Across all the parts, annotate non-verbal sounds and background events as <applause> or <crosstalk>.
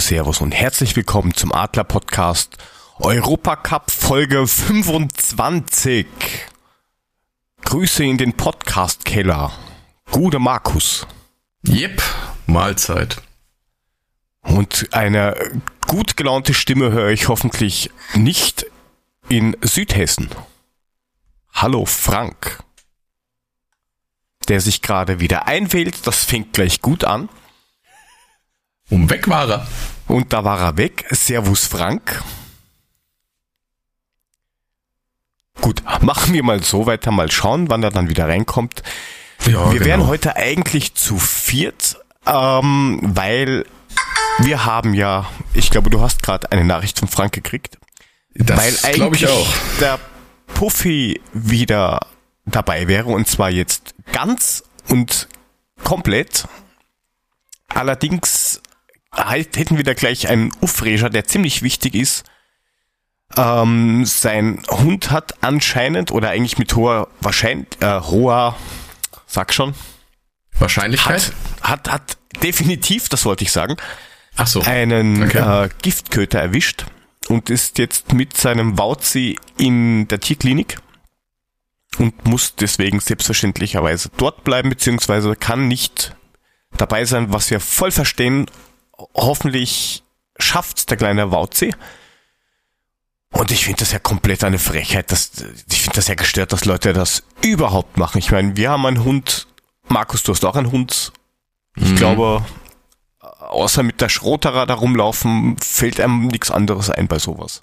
Servus und herzlich willkommen zum Adler Podcast Europacup Folge 25. Grüße in den Podcast Keller. Gude Markus. Jep, Mahlzeit. Und eine gut gelaunte Stimme höre ich hoffentlich nicht in Südhessen. Hallo Frank. Der sich gerade wieder einwählt, das fängt gleich gut an. Und weg war er. Und da war er weg. Servus Frank. Gut, machen wir mal so weiter, mal schauen, wann er dann wieder reinkommt. Ja, wir genau. wären heute eigentlich zu viert, ähm, weil wir haben ja, ich glaube, du hast gerade eine Nachricht von Frank gekriegt, Das weil eigentlich auch. der Puffy wieder dabei wäre und zwar jetzt ganz und komplett. Allerdings hätten wir da gleich einen Aufreger, der ziemlich wichtig ist. Ähm, sein Hund hat anscheinend oder eigentlich mit hoher Wahrscheinlich, äh, hoher, sag schon, Wahrscheinlichkeit? hat, hat, hat definitiv, das wollte ich sagen, Ach so. einen Okay. äh, Giftköter erwischt und ist jetzt mit seinem Wauzi in der Tierklinik und muss deswegen selbstverständlicherweise dort bleiben, beziehungsweise kann nicht dabei sein, was wir voll verstehen. Hoffentlich schafft's der kleine Wauzi. Und ich finde das ja komplett eine Frechheit. Das, ich finde das ja gestört, dass Leute das überhaupt machen. Ich meine, wir haben einen Hund. Markus, du hast auch einen Hund. Ich Mhm. glaube, außer mit der Schroterer da rumlaufen, fällt einem nichts anderes ein bei sowas.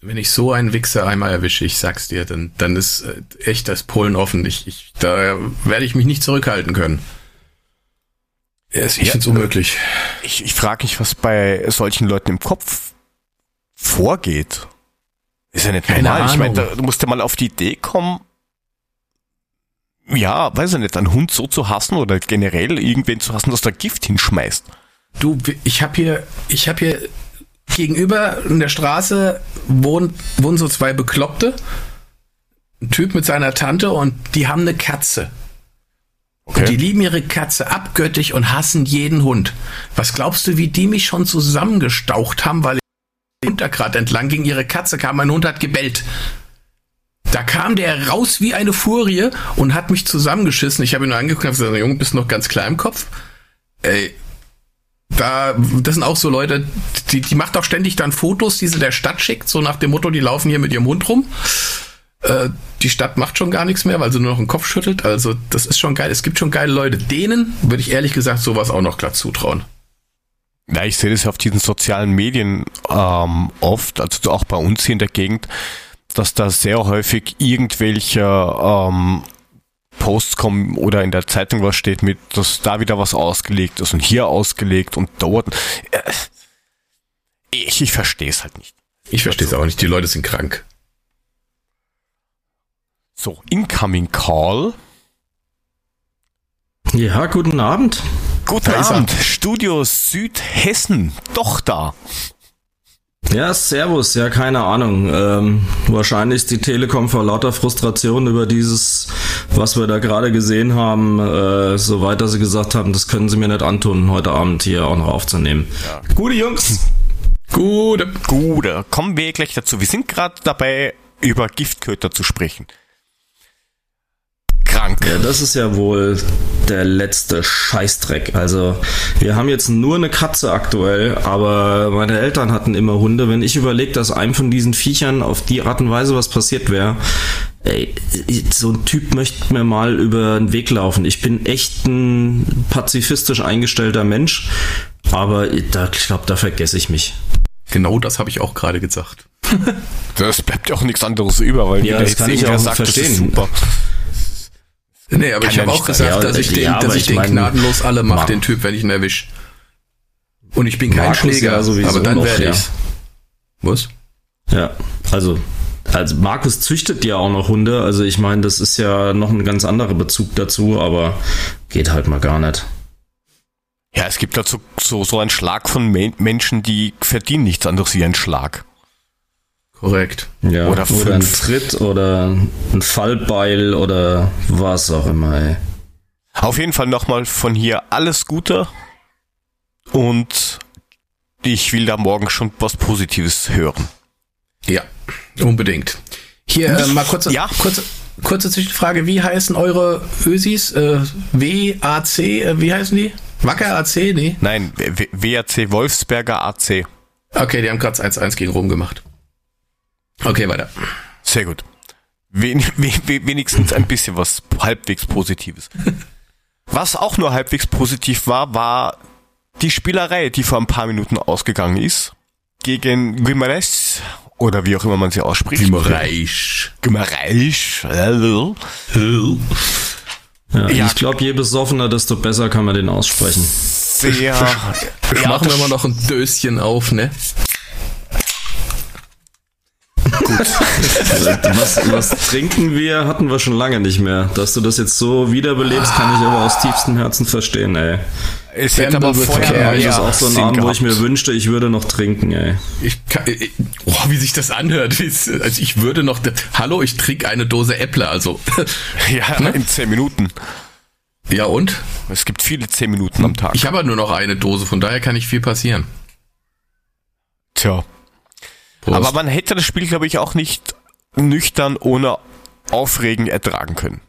Wenn ich so einen Wichser einmal erwische, ich sag's dir, dann, dann ist äh, echt das Polen offen. Ich, ich, da werde ich mich nicht zurückhalten können. Ich Ja, find's unmöglich. Ich, ich frage mich, was bei solchen Leuten im Kopf vorgeht. Ist ja nicht Keine normal. Ich meine, Ahnung. du musst ja mal auf die Idee kommen, ja, weiß ich nicht, einen Hund so zu hassen oder generell irgendwen zu hassen, dass der Gift hinschmeißt. Du, ich habe hier, ich habe hier gegenüber in der Straße wohnen, wohnen so zwei Bekloppte. Ein Typ mit seiner Tante und die haben eine Katze. Und die lieben ihre Katze abgöttig und hassen jeden Hund. Was glaubst du, wie die mich schon zusammengestaucht haben, weil da gerade entlang ging, ihre Katze kam, mein Hund hat gebellt. Da kam der raus wie eine Furie und hat mich zusammengeschissen. Ich habe ihn nur angeguckt und gesagt, Junge, bist noch ganz klar im Kopf. Ey, da, das sind auch so Leute, die, die macht auch ständig dann Fotos, die sie der Stadt schickt, so nach dem Motto, die laufen hier mit ihrem Hund rum. Äh, die Stadt macht schon gar nichts mehr, weil sie nur noch den Kopf schüttelt. Also, das ist schon geil. Es gibt schon geile Leute. Denen würde ich ehrlich gesagt sowas auch noch glatt zutrauen. Ja, ich sehe das ja auf diesen sozialen Medien ähm, oft, also auch bei uns hier in der Gegend, dass da sehr häufig irgendwelche ähm, Posts kommen oder in der Zeitung was steht mit, dass da wieder was ausgelegt ist und hier ausgelegt und dort. Äh, Ich, ich verstehe es halt nicht. Ich verstehe es auch nicht. Die Leute sind krank. So, Incoming Call. Ja, guten Abend. Guten Da. Abend, Studio Südhessen, doch da. Ja, Servus, ja, keine Ahnung. Ähm, wahrscheinlich ist die Telekom vor lauter Frustration über dieses, was wir da gerade gesehen haben, äh, so weiter sie gesagt haben, das können sie mir nicht antun, heute Abend hier auch noch aufzunehmen. Gute Jungs. Gute. Gut, da kommen wir gleich dazu. Wir sind gerade dabei, über Giftköter zu sprechen. Krank. Ja, das ist ja wohl der letzte Scheißdreck. Also, wir haben jetzt nur eine Katze aktuell, aber meine Eltern hatten immer Hunde. Wenn ich überlege, dass einem von diesen Viechern auf die Art und Weise was passiert wäre, ey, so ein Typ möchte mir mal über den Weg laufen. Ich bin echt ein pazifistisch eingestellter Mensch, aber da, ich glaube, da vergesse ich mich. Genau das habe ich auch gerade gesagt. <laughs> Das bleibt ja auch nichts anderes über, weil Ja, jeder das jetzt kann ich auch sagt, das ist verstehen. super. Nee, aber Kann ich habe auch gesagt, Ja, dass ich den, ja, dass ich ich den mein, gnadenlos alle mache, den Typ, wenn ich ihn erwisch. Und ich bin kein Markus Schläger, ja sowieso aber dann werde ja. ich's. Was? Ja, also, also Markus züchtet ja auch noch Hunde, also ich meine, das ist ja noch ein ganz anderer Bezug dazu, aber geht halt mal gar nicht. Ja, es gibt dazu so, so einen Schlag von Men Menschen, die verdienen nichts anderes wie einen Schlag. Korrekt. Ja, Oder oder, ein fünf. Tritt oder ein Fallbeil oder was auch immer, ey. Auf jeden Fall nochmal von hier alles Gute und Ich will da morgen schon was Positives hören. Ja, unbedingt. Hier äh, mal kurze, Ja. kurze, kurze Zwischenfrage. Wie heißen eure Ösis? Äh, WAC, äh, wie heißen die? Wacker AC? Nee. Nein, W- WAC Wolfsberger AC. Okay, die haben gerade 1-1 gegen Rom gemacht. Okay, weiter. Sehr gut. Wen, we, we, wenigstens ein bisschen was halbwegs Positives. Was auch nur halbwegs positiv war, war die Spielerei, die vor ein paar Minuten ausgegangen ist. Gegen Guimarães, oder wie auch immer man sie ausspricht. Reich. Guimarães. Ja, Ja. Ich glaube, je besoffener, desto besser kann man den aussprechen. Sehr. <laughs> ja, Machen wir mal noch ein Döschen auf, ne? <laughs> Was, was trinken wir, hatten wir schon lange nicht mehr. Dass du das jetzt so wiederbelebst, kann ich aber aus tiefstem Herzen verstehen, ey. Es hätte aber vorher Verkehr, Das ja, ist auch so ein Abend, wo ich mir wünschte, ich würde noch trinken, ey. Ich kann, ich, oh, wie sich das anhört. Also ich würde noch, hallo, ich trinke eine Dose Äpple, also. <laughs> Ja, in zehn Minuten. Ja und? Es gibt viele zehn Minuten am Tag. Ich habe ja nur noch eine Dose, von daher kann nicht viel passieren. Tja. Prost. Aber man hätte das Spiel, glaube ich, auch nicht nüchtern ohne Aufregen ertragen können.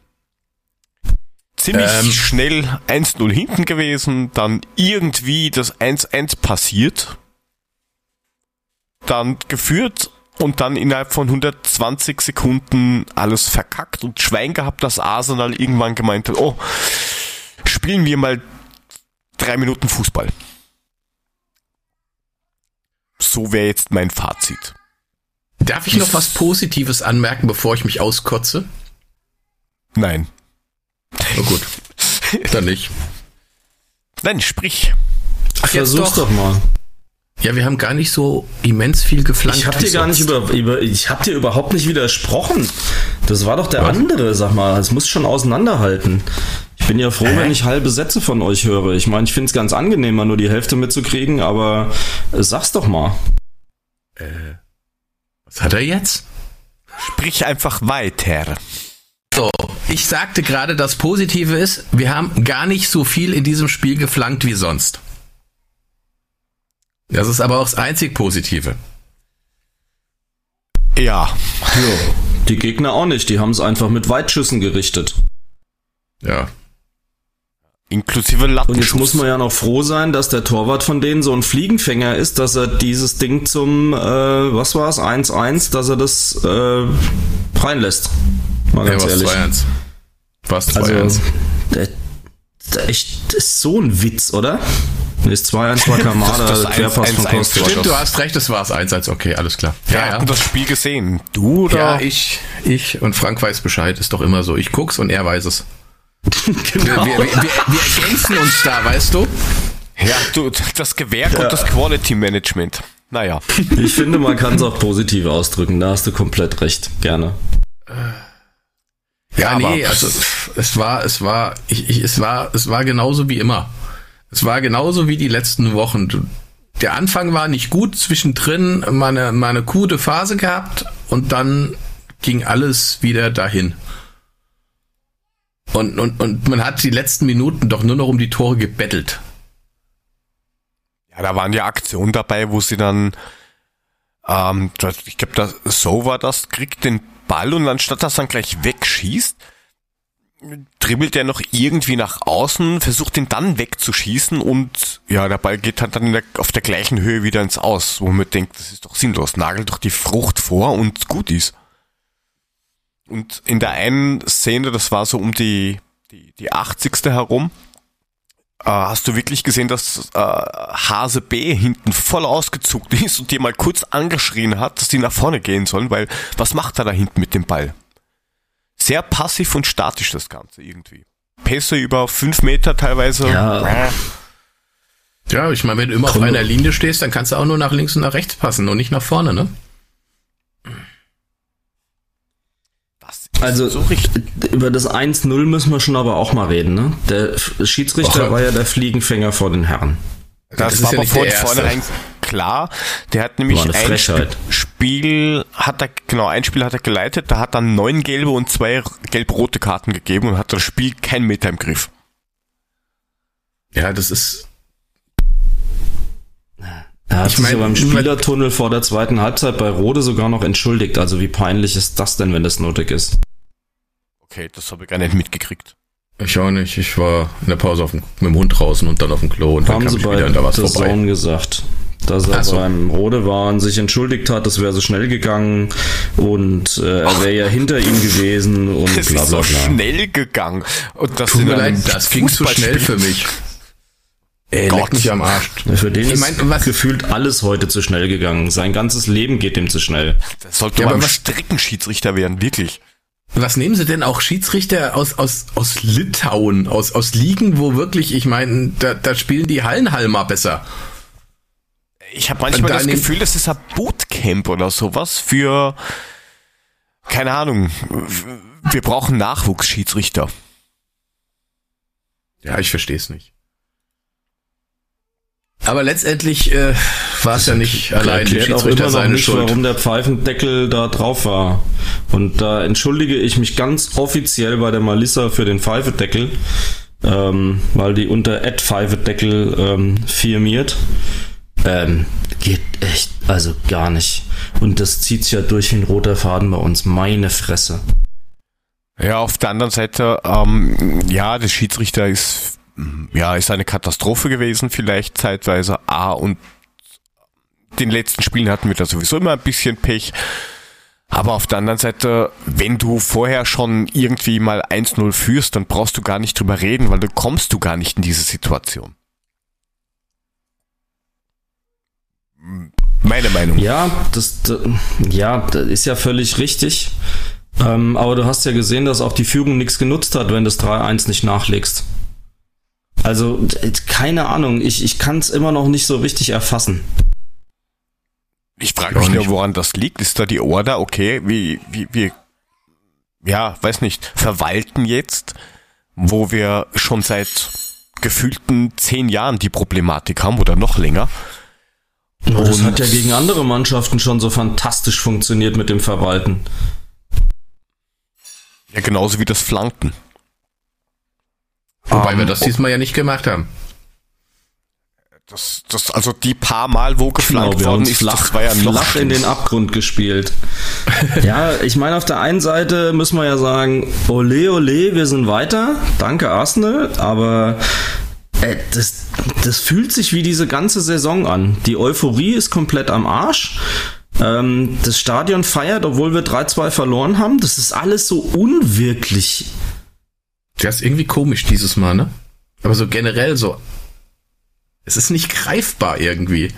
Ziemlich Ähm. schnell 1-0 hinten gewesen, dann irgendwie das 1-1 passiert, dann geführt und dann innerhalb von 120 Sekunden alles verkackt und Schwein gehabt, dass Arsenal irgendwann gemeint hat, oh, spielen wir mal drei Minuten Fußball. So wäre jetzt mein Fazit. Darf ich noch was Positives anmerken, bevor ich mich auskotze? Nein. Oh gut. Dann nicht. Nein, sprich. Ach, Versuch's doch mal. Ja, wir haben gar nicht so immens viel geflankt. Ich hab dir gar nicht über, über ich hab dir überhaupt nicht widersprochen. Das war doch der andere, sag mal. Es muss schon auseinanderhalten. Ich bin ja froh, Hä? wenn ich halbe Sätze von euch höre. Ich meine, ich find's ganz angenehm, mal nur die Hälfte mitzukriegen, aber äh, sag's doch mal. Was hat er jetzt? Sprich einfach weiter. So, ich sagte gerade, das Positive ist, wir haben gar nicht so viel in diesem Spiel geflankt wie sonst. Das ist aber auch das einzig Positive. Ja. Die Gegner auch nicht, die haben's einfach mit Weitschüssen gerichtet. Ja. Inklusive Und jetzt muss man ja noch froh sein, dass der Torwart von denen so ein Fliegenfänger ist, dass er dieses Ding zum, äh, was war's, 1-1, dass er das äh, reinlässt. Mal Ja, ganz was ehrlich. 2-1. Was 2-1. Also, der, der echt, ist so ein Witz, oder? Nee, das 2-1 war Kamada, Das- das Querpass von 1-1 Kostic. Stimmt, du hast recht, es war das 1-1. Okay, alles klar. Wir hatten das Spiel gesehen. Du oder? Ja, ich, ich und Frank weiß Bescheid, ist doch immer so. Ich guck's und er weiß es. Genau. Wir, wir, wir, wir ergänzen uns da, weißt du? Ja, du, das Gewerk und das Quality Management. Naja. Ich finde, man kann es auch positiv ausdrücken, da hast du komplett recht. Gerne. Ja, aber- nee, also es war, es war, ich, ich, es war, es war genauso wie immer. Es war genauso wie die letzten Wochen. Der Anfang war nicht gut, zwischendrin meine, meine gute Phase gehabt und dann ging alles wieder dahin. Und, und, und man hat die letzten Minuten doch nur noch um die Tore gebettelt. Ja, da waren ja Aktionen dabei, wo sie dann, ähm, ich glaube, das, so war das, kriegt den Ball und anstatt dass dann gleich wegschießt, dribbelt er noch irgendwie nach außen, versucht ihn dann wegzuschießen und ja, der Ball geht halt dann der, auf der gleichen Höhe wieder ins Aus, wo man denkt, das ist doch sinnlos, nagelt doch die Frucht vor und gut ist. Und in der einen Szene, das war so um die, die, die 80. herum, äh, hast du wirklich gesehen, dass äh, Hase B hinten voll ausgezuckt ist und dir mal kurz angeschrien hat, dass die nach vorne gehen sollen, weil was macht er da hinten mit dem Ball? Sehr passiv und statisch das Ganze irgendwie. Pässe über fünf Meter teilweise. Ja. Ja, ich meine, wenn du immer auf Komm. einer Linie stehst, dann kannst du auch nur nach links und nach rechts passen und nicht nach vorne, ne? Das ist Also so richtig. über das 1-0 müssen wir schon aber auch mal reden. Ne? Der Schiedsrichter Och. war ja der Fliegenfänger vor den Herren. Das, das ist war ja aber erste. vornherein klar. Der hat nämlich ein Frechheit. Spiel, hat er, genau, ein Spiel hat er geleitet, da hat er neun gelbe und zwei gelb-rote Karten gegeben und hat das Spiel kein Meter im Griff. Ja, das ist. Er hat ich sich mein, beim Spielertunnel vor der zweiten Halbzeit bei Rode sogar noch entschuldigt. Also wie peinlich ist das denn, wenn das nötig ist? Okay, das habe ich gar nicht mitgekriegt. Ich auch nicht. Ich war in der Pause dem, mit dem Hund draußen und dann auf dem Klo und Haben dann kam sie ich wieder und da war es vorbei. Sohn gesagt dass er so. beim Rode war und sich entschuldigt hat, das wäre so schnell gegangen und äh, er wäre ja hinter ihm gewesen und das bla bla bla. ist so schnell gegangen. Und das Tut mir leid, das ging zu schnell für mich. Ey, Gott. leck mich am Arsch. Für den ich ist mein, gefühlt alles heute zu schnell gegangen. Sein ganzes Leben geht ihm zu schnell. Das sollte ja, mal ein Streckenschiedsrichter werden, wirklich. Was nehmen Sie denn auch Schiedsrichter aus, aus, aus Litauen, aus, aus Ligen, wo wirklich, ich meine, da, da spielen die Hallenhalmer besser. Ich habe manchmal das Gefühl, das ist ein Bootcamp oder sowas für, keine Ahnung, wir brauchen Nachwuchsschiedsrichter. Ja, ich verstehe es nicht. Aber letztendlich äh, war es ja nicht allein Schiedsrichter auch immer noch nicht, Schuld. warum der Pfeifendeckel da drauf war. Und da entschuldige ich mich ganz offiziell bei der Malissa für den Pfeifendeckel, ähm, weil die unter Ad Pfeifendeckel ähm, firmiert. Ähm, geht echt, also gar nicht. Und das zieht's ja durch wie ein roter Faden bei uns. Meine Fresse. Ja, auf der anderen Seite, ähm, ja, der Schiedsrichter ist ja, ist eine Katastrophe gewesen, vielleicht zeitweise. A und den letzten Spielen hatten wir da sowieso immer ein bisschen Pech. Aber auf der anderen Seite, wenn du vorher schon irgendwie mal 1-0 führst, dann brauchst du gar nicht drüber reden, weil dann kommst du gar nicht in diese Situation. Meine Meinung. Ja, das, ja, das ist ja völlig richtig. Ähm, aber du hast ja gesehen, dass auch die Führung nichts genutzt hat, wenn du das 3-1 nicht nachlegst. Also, keine Ahnung, ich, ich kann es immer noch nicht so richtig erfassen. Ich frage mich nur, woran das liegt. Ist da die Order, okay, wie, wie, wie, ja, weiß nicht, verwalten jetzt, wo wir schon seit gefühlten zehn Jahren die Problematik haben oder noch länger. Und das hat ja gegen andere Mannschaften schon so fantastisch funktioniert mit dem Verwalten. Ja, genauso wie das Flanken. Wobei um, wir das diesmal ja nicht gemacht haben. Das, das, also die paar Mal, wo geflankt genau, worden ist, flach, das war ja noch flach in den Abgrund gespielt. <laughs> ja, ich meine, auf der einen Seite müssen wir ja sagen, ole, ole, wir sind weiter. Danke, Arsenal. Aber äh, das, das fühlt sich wie diese ganze Saison an. Die Euphorie ist komplett am Arsch. Ähm, das Stadion feiert, obwohl wir 3-2 verloren haben. Das ist alles so unwirklich das ist irgendwie komisch dieses Mal, ne? Aber so generell so. Es ist nicht greifbar irgendwie.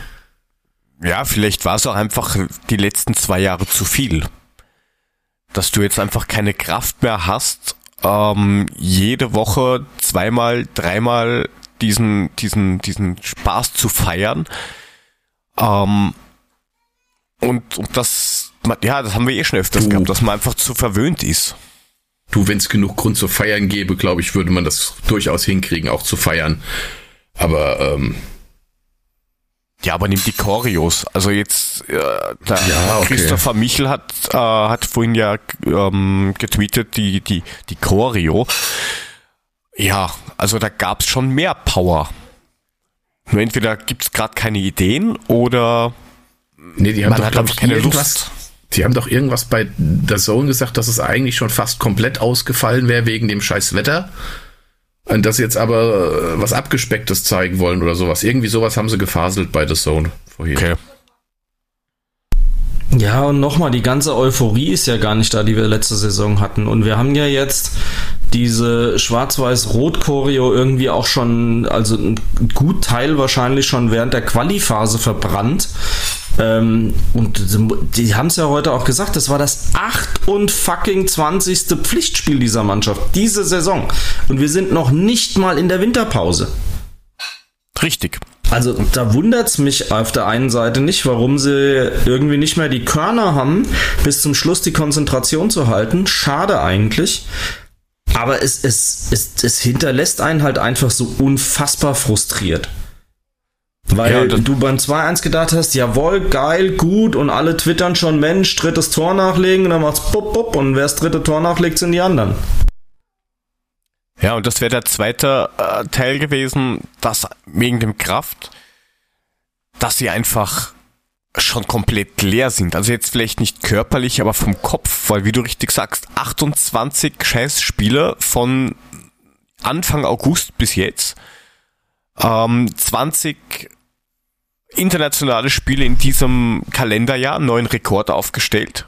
Ja, vielleicht war es auch einfach die letzten zwei Jahre zu viel. Dass du jetzt einfach keine Kraft mehr hast, ähm, jede Woche zweimal, dreimal diesen, diesen, diesen Spaß zu feiern. Ähm, und, und das, ja, das haben wir eh schon öfters du. gehabt, dass man einfach zu verwöhnt ist. Du, wenn es genug Grund zu feiern gäbe, glaube ich, würde man das durchaus hinkriegen, auch zu feiern. Aber ähm, ja, aber nimm die Choreos. Also jetzt, äh, ja, okay. Christopher Michel hat, äh, hat vorhin ja ähm, getweetet, die, die, die Choreo. Ja, also da gab's schon mehr Power. Nur entweder gibt's gerade keine Ideen oder nee, die haben man doch, hat einfach keine Lust. Sie haben doch irgendwas bei der Zone gesagt, dass es eigentlich schon fast komplett ausgefallen wäre wegen dem scheiß Wetter. Und dass sie jetzt aber äh, was Abgespecktes zeigen wollen oder sowas. Irgendwie sowas haben sie gefaselt bei The Zone vorhin. Okay. Ja, und nochmal, die ganze Euphorie ist ja gar nicht da, die wir letzte Saison hatten. Und wir haben ja jetzt diese Schwarz-Weiß-Rot-Choreo irgendwie auch schon, also ein gut Teil wahrscheinlich schon während der Quali-Phase verbrannt. Ähm, und die haben es ja heute auch gesagt, das war das 28. Pflichtspiel dieser Mannschaft, diese Saison. Und wir sind noch nicht mal in der Winterpause. Richtig. Also da wundert es mich auf der einen Seite nicht, warum sie irgendwie nicht mehr die Körner haben, bis zum Schluss die Konzentration zu halten. Schade eigentlich. Aber es, es, es, es hinterlässt einen halt einfach so unfassbar frustriert. Weil ja, du beim 2-1 gedacht hast, jawohl, geil, gut und alle twittern schon, Mensch, drittes Tor nachlegen und dann macht's bup, bup und wer das dritte Tor nachlegt, sind die anderen. Ja, und das wäre der zweite äh, Teil gewesen, dass wegen dem Kraft, dass sie einfach schon komplett leer sind. Also jetzt vielleicht nicht körperlich, aber vom Kopf, weil wie du richtig sagst, 28 scheiß Spieler von Anfang August bis jetzt, ähm, 20 internationale Spiele in diesem Kalenderjahr, neuen Rekord aufgestellt.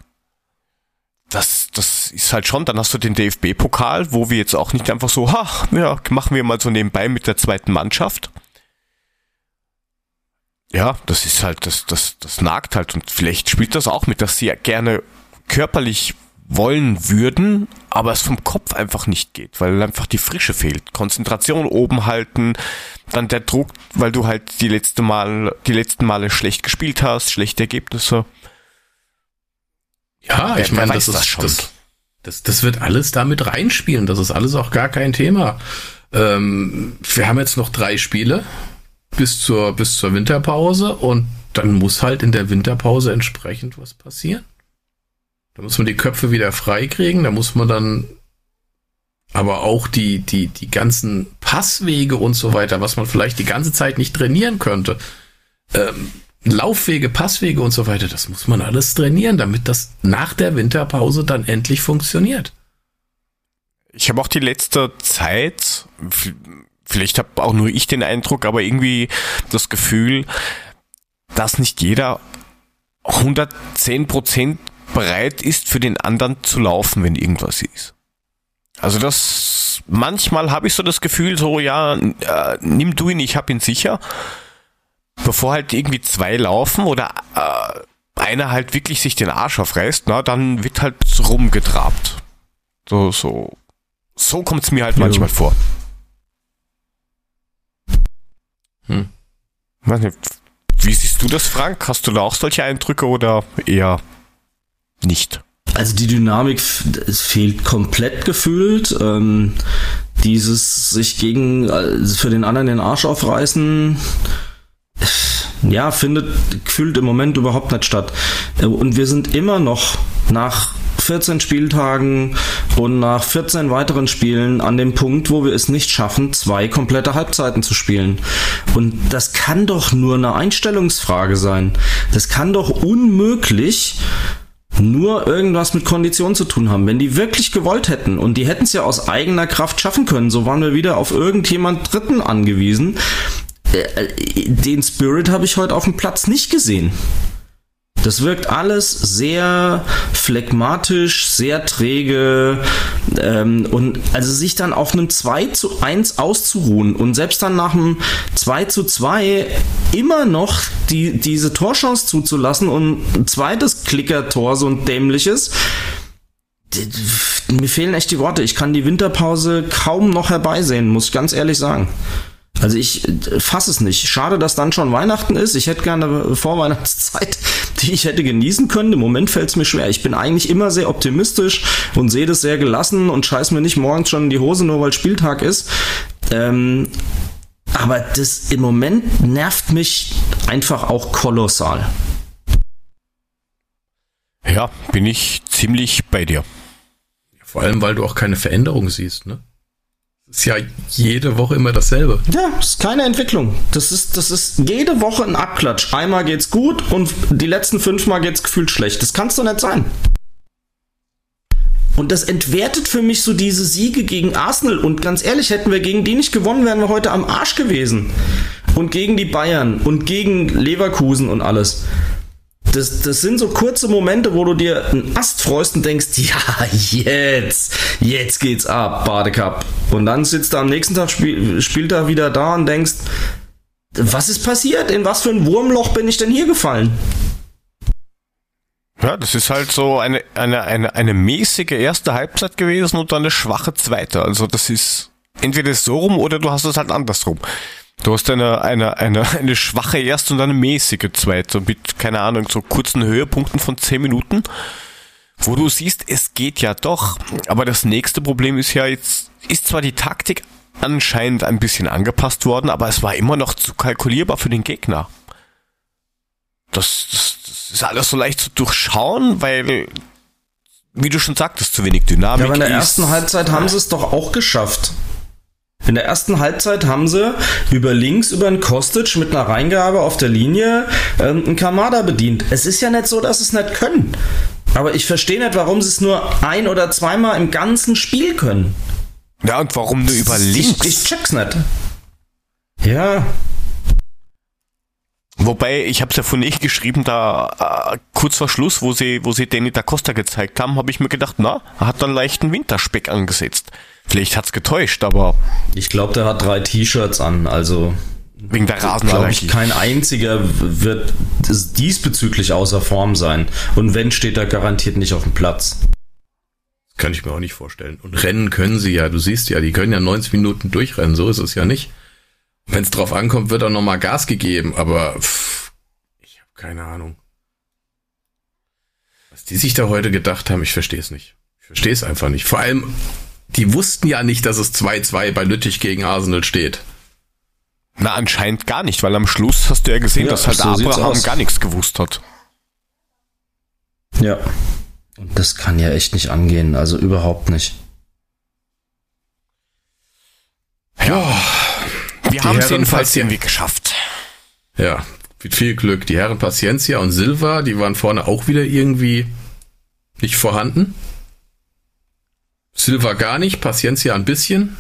Das, das ist halt schon, dann hast du den DFB-Pokal, wo wir jetzt auch nicht einfach so, ha, ja, machen wir mal so nebenbei mit der zweiten Mannschaft. Ja, das ist halt, das, das, das nagt halt und vielleicht spielt das auch mit, dass sie gerne körperlich wollen würden, aber es vom Kopf einfach nicht geht, weil einfach die Frische fehlt. Konzentration oben halten, dann der Druck, weil du halt die letzte Mal, die letzten Male schlecht gespielt hast, schlechte Ergebnisse. Ja, ich meine, das, das, das, das, das wird alles damit reinspielen. Das ist alles auch gar kein Thema. Ähm, wir haben jetzt noch drei Spiele bis zur, bis zur Winterpause und dann muss halt in der Winterpause entsprechend was passieren. Da muss man die Köpfe wieder freikriegen, da muss man dann aber auch die, die, die ganzen Passwege und so weiter, was man vielleicht die ganze Zeit nicht trainieren könnte. Ähm, Laufwege, Passwege und so weiter, das muss man alles trainieren, damit das nach der Winterpause dann endlich funktioniert. Ich habe auch die letzte Zeit, vielleicht habe auch nur ich den Eindruck, aber irgendwie das Gefühl, dass nicht jeder 110 Prozent bereit ist, für den anderen zu laufen, wenn irgendwas ist. Also das, manchmal habe ich so das Gefühl, so, ja, äh, nimm du ihn, ich hab ihn sicher. Bevor halt irgendwie zwei laufen oder äh, einer halt wirklich sich den Arsch aufreißt, na, dann wird halt rumgetrabt. So, so, so kommt's mir halt ja. manchmal vor. Hm. Wie siehst du das, Frank? Hast du da auch solche Eindrücke oder eher nicht. Also die Dynamik es fehlt komplett gefühlt. Ähm, dieses sich gegen äh, für den anderen den Arsch aufreißen, ja, findet gefühlt im Moment überhaupt nicht statt. Äh, und wir sind immer noch nach 14 Spieltagen und nach 14 weiteren Spielen an dem Punkt, wo wir es nicht schaffen, zwei komplette Halbzeiten zu spielen. Und das kann doch nur eine Einstellungsfrage sein. Das kann doch unmöglich nur irgendwas mit Kondition zu tun haben. Wenn die wirklich gewollt hätten und die hätten es ja aus eigener Kraft schaffen können, so waren wir wieder auf irgendjemand Dritten angewiesen. Äh, äh, den Spirit habe ich heute auf dem Platz nicht gesehen. Das wirkt alles sehr phlegmatisch, sehr träge ähm, und also sich dann auf einem 2 zu 1 auszuruhen und selbst dann nach einem 2 zu 2 immer noch die, diese Torchance zuzulassen und ein zweites Klicker-Tor, so ein dämliches, mir fehlen echt die Worte. Ich kann die Winterpause kaum noch herbeisehen, muss ich ganz ehrlich sagen. Also ich äh, fasse es nicht. Schade, dass dann schon Weihnachten ist. Ich hätte gerne Vorweihnachtszeit, <laughs> die ich hätte genießen können. Im Moment fällt es mir schwer. Ich bin eigentlich immer sehr optimistisch und sehe das sehr gelassen und scheiß mir nicht morgens schon in die Hose, nur weil Spieltag ist. Ähm, aber das im Moment nervt mich einfach auch kolossal. Ja, bin ich ziemlich bei dir. Vor allem, weil du auch keine Veränderung siehst, ne? Ist ja jede Woche immer dasselbe. Ja, ist keine Entwicklung. Das ist, das ist jede Woche ein Abklatsch. Einmal geht's gut und die letzten fünfmal geht's gefühlt schlecht. Das kann's doch nicht sein. Und das entwertet für mich so diese Siege gegen Arsenal. Und ganz ehrlich, hätten wir gegen die nicht gewonnen, wären wir heute am Arsch gewesen. Und gegen die Bayern und gegen Leverkusen und alles das, das sind so kurze Momente, wo du dir einen Ast freust und denkst, <laughs> ja, jetzt, jetzt geht's ab, Badecup. Und dann sitzt du am nächsten Tag, spiel, spielt er wieder da und denkst, was ist passiert? In was für ein Wurmloch bin ich denn hier gefallen? Ja, das ist halt so eine, eine, eine, eine mäßige erste Halbzeit gewesen und dann eine schwache zweite. Also das ist entweder so rum oder du hast es halt andersrum. Du hast eine, eine, eine, eine schwache erste und eine mäßige zweite mit, keine Ahnung, so kurzen Höhepunkten von 10 Minuten, wo du siehst, es geht ja doch. Aber das nächste Problem ist ja jetzt, ist zwar die Taktik anscheinend ein bisschen angepasst worden, aber es war immer noch zu kalkulierbar für den Gegner. Das, das, das ist alles so leicht zu durchschauen, weil, wie du schon sagtest, zu wenig Dynamik. Ja, aber in der ersten Halbzeit haben sie es doch auch geschafft In der ersten Halbzeit haben sie über links über einen Kostic mit einer Reingabe auf der Linie ähm, einen Kamada bedient. Es ist ja nicht so, dass sie es nicht können. Aber ich verstehe nicht, warum sie es nur ein oder zweimal im ganzen Spiel können. Ja, und warum nur über links? Ich, ich check's nicht. Ja, Wobei, ich habe es ja von ich geschrieben, da äh, kurz vor Schluss, wo sie, wo sie Danny da Costa gezeigt haben, habe ich mir gedacht, na, er hat dann leichten Winterspeck angesetzt. Vielleicht hat's getäuscht, aber ich glaube, der hat drei T-Shirts an, also wegen der glaube Rasenallergie. ich, kein einziger wird diesbezüglich außer Form sein. Und wenn, steht er garantiert nicht auf dem Platz. Kann ich mir auch nicht vorstellen. Und rennen können sie ja. Du siehst ja, die können ja 90 Minuten durchrennen. So ist es ja nicht. Wenn es drauf ankommt, wird auch nochmal Gas gegeben. Aber pff, ich habe keine Ahnung. Was die sich da heute gedacht haben, ich verstehe es nicht. Ich verstehe es einfach nicht. Vor allem, die wussten ja nicht, dass es 2-2 bei Lüttich gegen Arsenal steht. Na, anscheinend gar nicht, weil am Schluss hast du ja gesehen, Ja, dass halt so Abraham gar nichts gewusst hat. Ja. Und das kann ja echt nicht angehen, also überhaupt nicht. Ja. Wir haben es jedenfalls irgendwie geschafft. Ja, mit viel Glück. Die Herren Paciencia und Silva, die waren vorne auch wieder irgendwie nicht vorhanden. Silva gar nicht, Paciencia ein bisschen.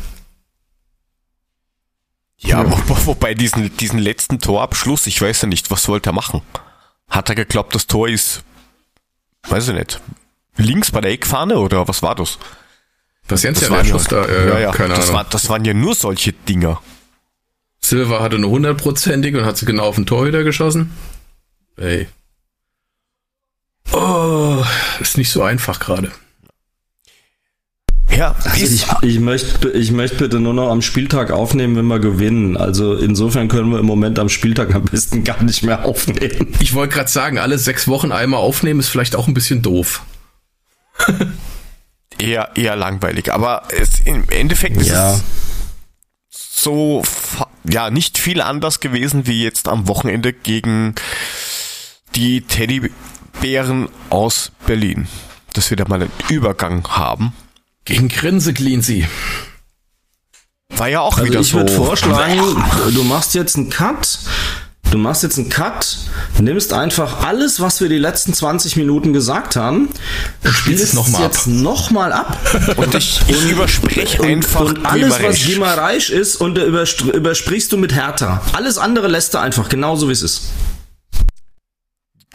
Ja, wo, wo- wobei diesen, diesen letzten Torabschluss, ich weiß ja nicht, was wollte er machen? Hat er geglaubt, das Tor ist, weiß ich nicht, links bei der Eckfahne oder was war das? Paciencia, der Schuss da, äh, ja, ja, keine das, Ahnung. war, das waren ja nur solche Dinger. Silva hatte eine hundertprozentige und hat sie genau auf den Torhüter geschossen. Ey. Oh, ist nicht so einfach gerade. Ja, Also ich, ich möchte ich möchte bitte nur noch am Spieltag aufnehmen, wenn wir gewinnen. Also insofern können wir im Moment am Spieltag am besten gar nicht mehr aufnehmen. Ich wollte gerade sagen, alle sechs Wochen einmal aufnehmen ist vielleicht auch ein bisschen doof. <laughs> eher, eher langweilig. Aber es, im Endeffekt ist Ja. es so, ja, nicht viel anders gewesen wie jetzt am Wochenende gegen die Teddybären aus Berlin. Dass wir da mal einen Übergang haben. Gegen Grinse Glinsi. War ja auch Also wieder ich so. würde vorschlagen, du machst jetzt einen Cut. Du machst jetzt einen Cut, nimmst einfach alles, was wir die letzten 20 Minuten gesagt haben, und spielst es noch mal ab. jetzt nochmal ab. <laughs> Und ich, ich überspreche Und, einfach und alles, was. Gimareisch ist, und übersprichst du mit Hertha. Alles andere lässt du einfach genauso, wie es ist.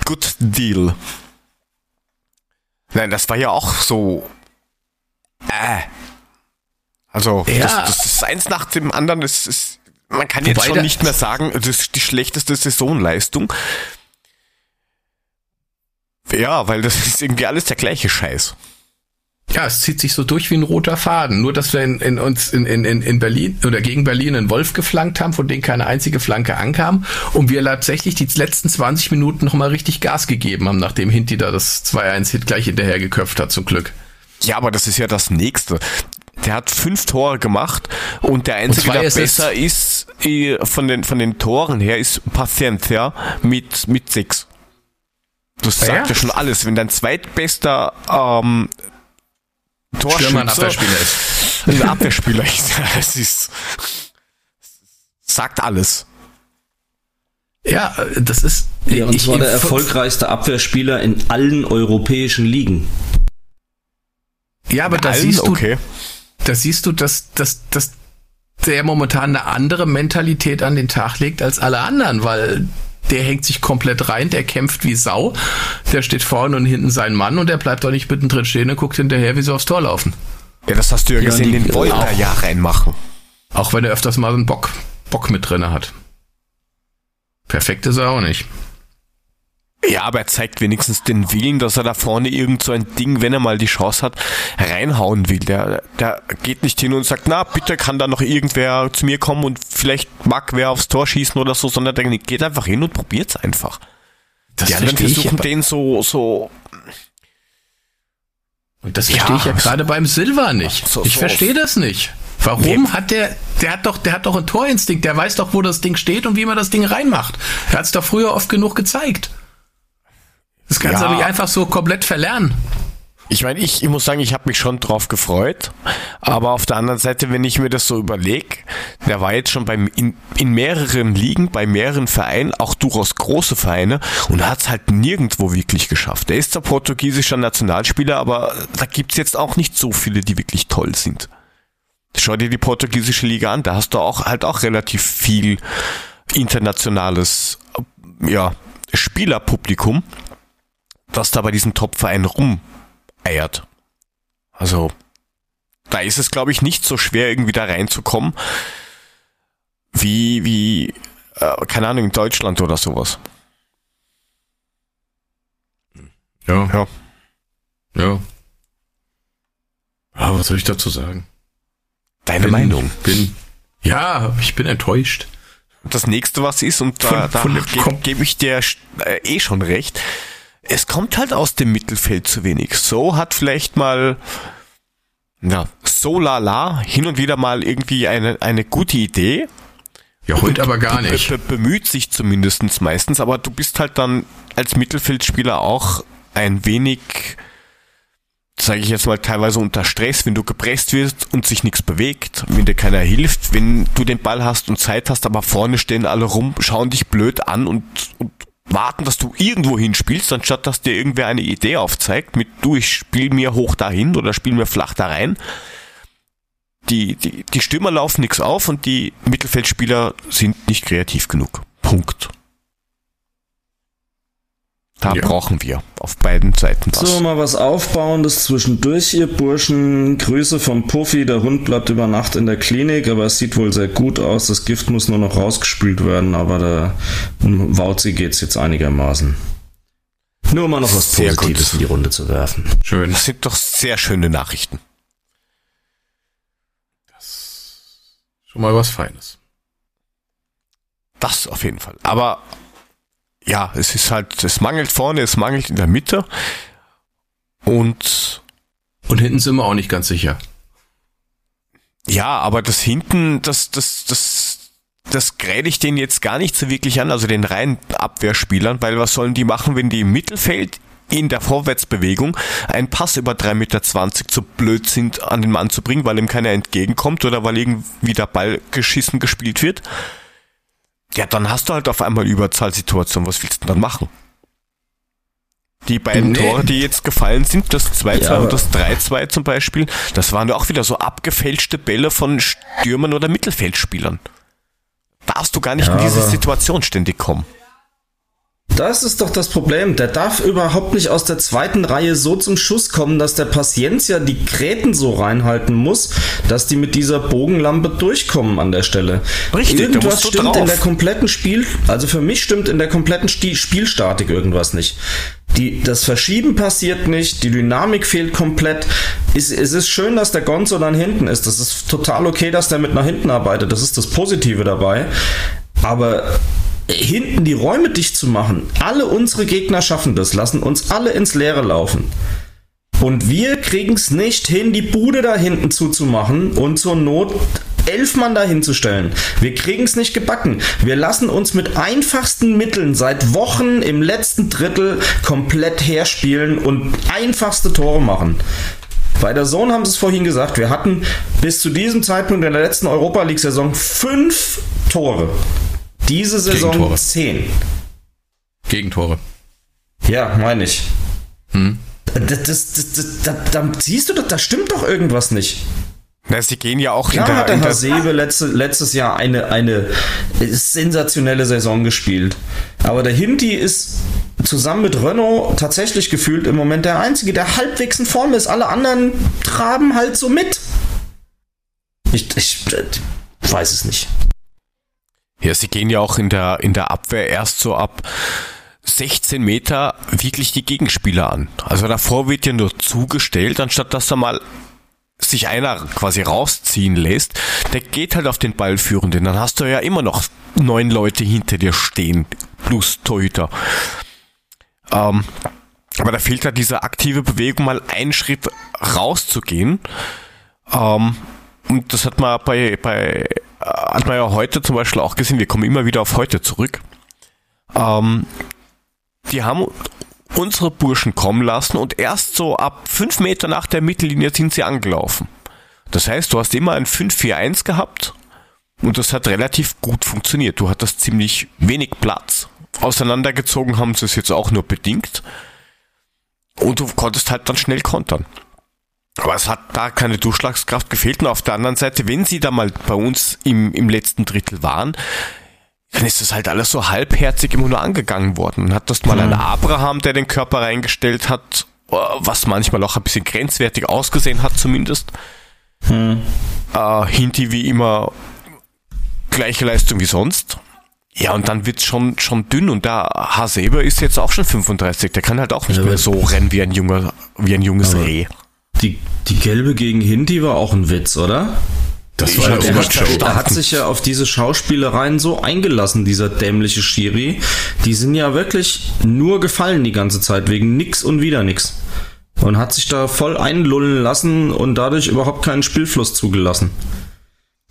Good Deal. Nein, das war ja auch so. Äh. Also, Ja. das, das ist eins nach dem anderen. Das ist, man kann jetzt Wobei schon da- nicht mehr sagen, das ist die schlechteste Saisonleistung. Ja, weil das ist irgendwie alles der gleiche Scheiß. Ja, es zieht sich so durch wie ein roter Faden. Nur, dass wir in, in uns in, in, in Berlin oder gegen Berlin einen Wolf geflankt haben, von dem keine einzige Flanke ankam. Und wir tatsächlich die letzten 20 Minuten nochmal richtig Gas gegeben haben, nachdem Hinti da das 2-1-Hit gleich hinterher geköpft hat, zum Glück. Ja, aber das ist ja das Nächste. Der hat fünf Tore gemacht und der einzige, der Assists. besser ist äh, von den, von den Toren her, ist Paciencia mit, mit sechs. Das Ja, sagt ja ja. schon alles. Wenn dein zweitbester ähm, Stürmer ein Torschütze Abwehrspieler ist. ein Abwehrspieler ist, <laughs> das ist sagt alles. Ja, das ist. Ja, und ich- zwar der ich- erfolgreichste Abwehrspieler in allen europäischen Ligen. Ja, aber da siehst du, okay. da siehst du, dass, dass, dass der momentan eine andere Mentalität an den Tag legt als alle anderen, weil der hängt sich komplett rein, der kämpft wie Sau, der steht vorne und hinten sein Mann und der bleibt doch nicht mittendrin stehen und guckt hinterher, wie sie aufs Tor laufen. Ja, das hast du ja, Ja, gesehen, den wollte er auch. ja reinmachen. Auch wenn er öfters mal so einen Bock, Bock mit drinne hat. Perfekt ist er auch nicht. Ja, aber er zeigt wenigstens den Willen, dass er da vorne irgend so ein Ding, wenn er mal die Chance hat, reinhauen will. Der, der geht nicht hin und sagt, na, bitte kann da noch irgendwer zu mir kommen und vielleicht mag wer aufs Tor schießen oder so, sondern der geht einfach hin und probiert's einfach. Das Die anderen ich versuchen aber- den so, so, Und das Ja, verstehe ich ja so- gerade beim Silva nicht. so- ich so- verstehe das nicht. Warum hat der, der hat doch, der hat doch einen Torinstinkt, der weiß doch, wo das Ding steht und wie man das Ding reinmacht. Er hat es doch früher oft genug gezeigt. Das kannst Ja. du nicht einfach so komplett verlernen. ich meine, ich, ich muss sagen, ich habe mich schon drauf gefreut. Aber auf der anderen Seite, wenn ich mir das so überlege, der war jetzt schon beim, in, in mehreren Ligen, bei mehreren Vereinen, auch durchaus große Vereine, und hat es halt nirgendwo wirklich geschafft. Er ist zwar portugiesischer Nationalspieler, aber da gibt's jetzt auch nicht so viele, die wirklich toll sind. Schau dir die portugiesische Liga an, da hast du auch halt auch relativ viel internationales ja, Spielerpublikum, das da bei diesen Top-Vereinen rumeiert. Also, da ist es, glaube ich, nicht so schwer, irgendwie da reinzukommen, wie, wie, äh, keine Ahnung, in Deutschland oder sowas. Ja. Ja. Ja. Ja, was soll ich dazu sagen? Deine bin, Meinung? Bin, ja, ich bin enttäuscht. Das nächste, was ist, und da, Von- da von dem gebe geb ich dir äh, eh schon recht, es kommt halt aus dem Mittelfeld zu wenig. So hat vielleicht mal, ja, so lala, hin und wieder mal irgendwie eine, eine gute Idee, Ja, heute aber gar be- nicht. be- bemüht sich zumindestens meistens, aber du bist halt dann als Mittelfeldspieler auch ein wenig, sage ich jetzt mal, teilweise unter Stress, wenn du gepresst wirst und sich nichts bewegt, wenn dir keiner hilft, wenn du den Ball hast und Zeit hast, aber vorne stehen alle rum, schauen dich blöd an und, und warten, dass du irgendwo hinspielst, anstatt dass dir irgendwer eine Idee aufzeigt, mit du, ich spiel mir hoch dahin oder spiel mir flach da rein. Die, die, die Stürmer laufen nichts auf und die Mittelfeldspieler sind nicht kreativ genug. Punkt. Da Ja. brauchen wir auf beiden Seiten was. So, mal was Aufbauendes zwischendurch, ihr Burschen. Grüße vom Puffy. Der Hund bleibt über Nacht in der Klinik, aber es sieht wohl sehr gut aus. Das Gift muss nur noch rausgespült werden, aber der um Wauzi geht's jetzt einigermaßen. Nur mal noch was Sehr Positives gut. in die Runde zu werfen. Schön. Das sind doch sehr schöne Nachrichten. Schon mal was Feines. Das auf jeden Fall. Aber ja, es ist halt, es mangelt vorne, es mangelt in der Mitte. Und Und hinten sind wir auch nicht ganz sicher. ja, aber das hinten, das, das, das, das gräde ich denen jetzt gar nicht so wirklich an, also den reinen Abwehrspielern, weil was sollen die machen, wenn die im Mittelfeld in der Vorwärtsbewegung einen Pass über 3,20 Meter zu blöd sind, an den Mann zu bringen, weil ihm keiner entgegenkommt oder weil irgendwie der Ball geschissen gespielt wird. Ja, dann hast du halt auf einmal Überzahlsituation. Was willst du denn dann machen? Die beiden Nee. Tore, die jetzt gefallen sind, das 2-2 Ja, und das 3-2 zum Beispiel, das waren ja auch wieder so abgefälschte Bälle von Stürmern oder Mittelfeldspielern. Darfst du gar nicht Ja, in diese Situation ständig kommen. Das ist doch das Problem. Der darf überhaupt nicht aus der zweiten Reihe so zum Schuss kommen, dass der Paciencia die Gräten so reinhalten muss, dass die mit dieser Bogenlampe durchkommen an der Stelle. Richtig, irgendwas stimmt drauf. in der kompletten Spiel, also für mich stimmt in der kompletten Sti Spielstatik irgendwas nicht. Die, das Verschieben passiert nicht, die Dynamik fehlt komplett. Es, es ist schön, dass der Gonzo dann hinten ist. Das ist total okay, dass der mit nach hinten arbeitet. Das ist das Positive dabei. Aber hinten die Räume dicht zu machen, alle unsere Gegner schaffen das, lassen uns alle ins Leere laufen. Und wir kriegen es nicht hin, die Bude da hinten zuzumachen und zur Not elf Mann dahin zu stellen. Wir kriegen es nicht gebacken. Wir lassen uns mit einfachsten Mitteln seit Wochen im letzten Drittel komplett herspielen und einfachste Tore machen. Bei der Sohn haben sie es vorhin gesagt, wir hatten bis zu diesem Zeitpunkt in der letzten Europa League-Saison fünf Tore. Diese Saison Gegentore. zehn. Gegentore. Ja, meine ich. Hm. Das, das, das, das, da, da siehst du, doch, da stimmt doch irgendwas nicht. Na, sie gehen ja auch Klar in hat der, der Hasebe letzte, letztes Jahr eine, eine sensationelle Saison gespielt. Aber der Hinti ist zusammen mit Renault tatsächlich gefühlt im Moment der Einzige, der halbwegs in Form ist. Alle anderen traben halt so mit. Ich, ich, ich weiß es nicht. Ja, sie gehen ja auch in der, in der Abwehr erst so ab 16 Meter wirklich die Gegenspieler an. Also davor wird ja nur zugestellt, anstatt dass er mal sich einer quasi rausziehen lässt, der geht halt auf den Ballführenden. Dann hast du ja immer noch neun Leute hinter dir stehen, plus Torhüter. Ähm, aber da fehlt halt diese aktive Bewegung, mal einen Schritt rauszugehen. Ähm, und das hat man bei, bei hat man ja heute zum Beispiel auch gesehen, wir kommen immer wieder auf heute zurück. Ähm, die haben unsere Burschen kommen lassen und erst so ab fünf Meter nach der Mittellinie sind sie angelaufen. Das heißt, du hast immer ein 5-4-1 gehabt und das hat relativ gut funktioniert. Du hattest ziemlich wenig Platz. Auseinandergezogen haben sie es jetzt auch nur bedingt. Und du konntest halt dann schnell kontern. Aber es hat da keine Durchschlagskraft gefehlt. Und auf der anderen Seite, wenn sie da mal bei uns im, im letzten Drittel waren, dann ist das halt alles so halbherzig immer nur angegangen worden. Dann hat das mal ein Abraham, der den Körper reingestellt hat, was manchmal auch ein bisschen grenzwertig ausgesehen hat zumindest. Hm. Äh, Hinti wie immer gleiche Leistung wie sonst. Ja, und dann wird's schon, schon dünn und der Hasebe ist jetzt auch schon 35. Der kann halt auch nicht Ja, mehr so rennen wie ein junger, wie ein junges Reh. Die, die gelbe gegen Hinti war auch ein Witz, oder? Das war Der hat, Obershow. verstanden. der hat sich ja auf diese Schauspielereien so eingelassen, dieser dämliche Schiri. Die sind ja wirklich nur gefallen die ganze Zeit, wegen nix und wieder nix. Und hat sich da voll einlullen lassen und dadurch überhaupt keinen Spielfluss zugelassen.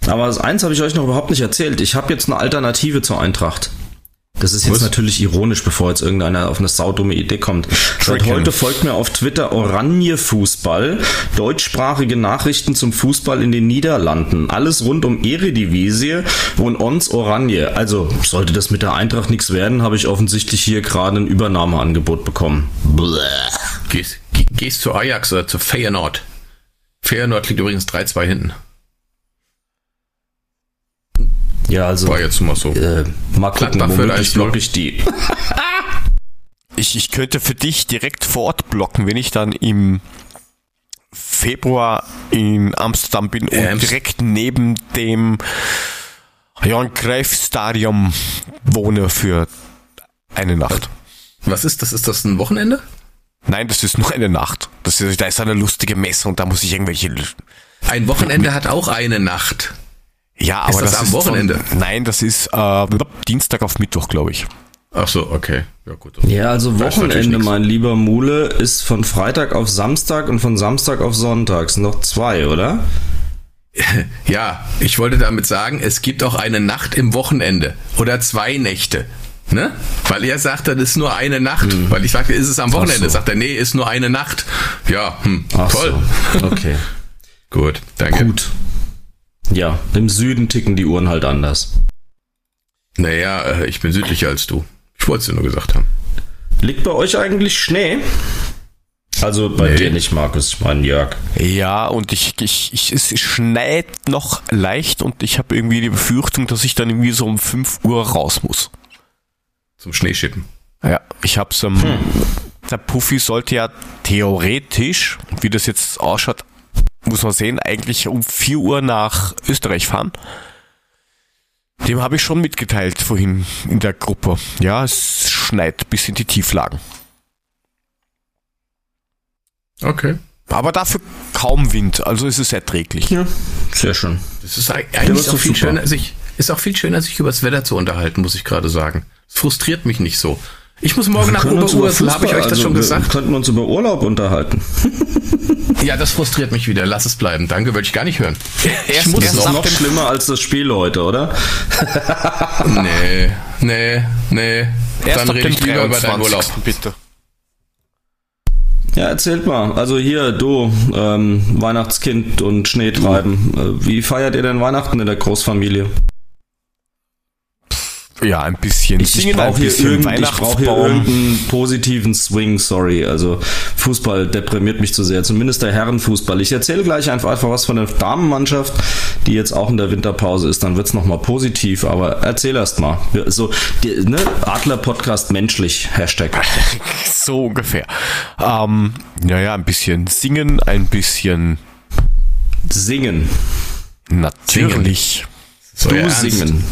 Aber das eins habe ich euch noch überhaupt nicht erzählt. Ich habe jetzt eine Alternative zur Eintracht. Das ist jetzt Was? natürlich ironisch, bevor jetzt irgendeiner auf eine saudumme Idee kommt. Seit heute folgt mir auf Twitter Oranje Fußball, deutschsprachige Nachrichten zum Fußball in den Niederlanden. Alles rund um Eredivisie und ons Oranje. Also sollte das mit der Eintracht nichts werden, habe ich offensichtlich hier gerade ein Übernahmeangebot bekommen. Bläh. Gehst, ge- gehst zu Ajax oder zu Feyenoord. Feyenoord liegt übrigens 3-2 hinten. Ja, also War jetzt mal so. äh, mal gucken, womöglich eins blocken. wirklich die. <laughs> Ich, ich könnte für dich direkt vor Ort blocken, wenn ich dann im Februar in Amsterdam bin und Ähm. direkt neben dem Johan Cruyff Stadium wohne für eine Nacht. Was ist das? Ist das ein Wochenende? Nein, das ist nur eine Nacht. Das ist, da ist eine lustige Messe und da muss ich irgendwelche. Ein Wochenende hat auch eine Nacht. Ja, Ist aber das das, am ist Wochenende? Von, nein, das ist äh, Dienstag auf Mittwoch, glaube ich. Ach so, okay. Ja, gut. Ja, also Wochenende, mein lieber Mule, ist von Freitag auf Samstag und von Samstag auf Sonntag. Sind noch zwei, oder? <laughs> Ja, ich wollte damit sagen, es gibt auch eine Nacht im Wochenende oder zwei Nächte. Ne? Weil er sagte, das ist nur eine Nacht. Weil ich sagte, ist es am Wochenende? so. Sagt er, nee, ist nur eine Nacht. Ja, hm, Ach toll. So. Okay. <laughs> Gut, danke. Gut. Ja, im Süden ticken die Uhren halt anders. Naja, äh, ich bin südlicher als du. Ich wollte es dir nur gesagt haben. Liegt bei euch eigentlich Schnee? Also bei Nee. dir nicht, Markus, ich meine Jörg. Ja, und ich, ich, ich, es schneit noch leicht und ich habe irgendwie die Befürchtung, dass ich dann irgendwie so um 5 Uhr raus muss. Zum Schneeschippen. Ja, ich hab's ähm, Der Puffy sollte ja theoretisch, wie das jetzt ausschaut, muss man sehen, eigentlich um 4 Uhr nach Österreich fahren. Dem habe ich schon mitgeteilt vorhin in der Gruppe. Ja, es schneit bis in die Tieflagen. Okay. Aber dafür kaum Wind, also ist es erträglich. Ja, sehr schön. Das ist eigentlich das ist auch viel schöner, sich, ist auch viel schöner, sich über das Wetter zu unterhalten, muss ich gerade sagen. Es frustriert mich nicht so. Ich muss morgen nach Oberursel, habe ich euch das also schon wir gesagt? Könnten wir uns über Urlaub unterhalten. <laughs> Ja, das frustriert mich wieder. Lass es bleiben. Danke, würde ich gar nicht hören. Ich Erst- muss Das ist nach noch dem- schlimmer als das Spiel heute, oder? <laughs> Nee, nee, nee. Erst Dann ab rede dem ich lieber über deinen 23. Urlaub. bitte. Ja, erzählt mal. Also hier, du, ähm, Weihnachtskind und Schneetreiben. Äh, Wie feiert ihr denn Weihnachten in der Großfamilie? Ja, ein bisschen Ich, ich brauche hier, irgendeinen positiven Swing, sorry. Also Fußball deprimiert mich zu sehr. Zumindest der Herrenfußball. Ich erzähle gleich einfach, einfach was von der Damenmannschaft, die jetzt auch in der Winterpause ist. Dann wird's noch nochmal positiv. Aber erzähl erst mal. So, die, ne? Adler-Podcast menschlich. Hashtag. <laughs> So ungefähr. Ähm, naja, ein bisschen singen, ein bisschen Singen. natürlich. So, Du ja, ernst. singen.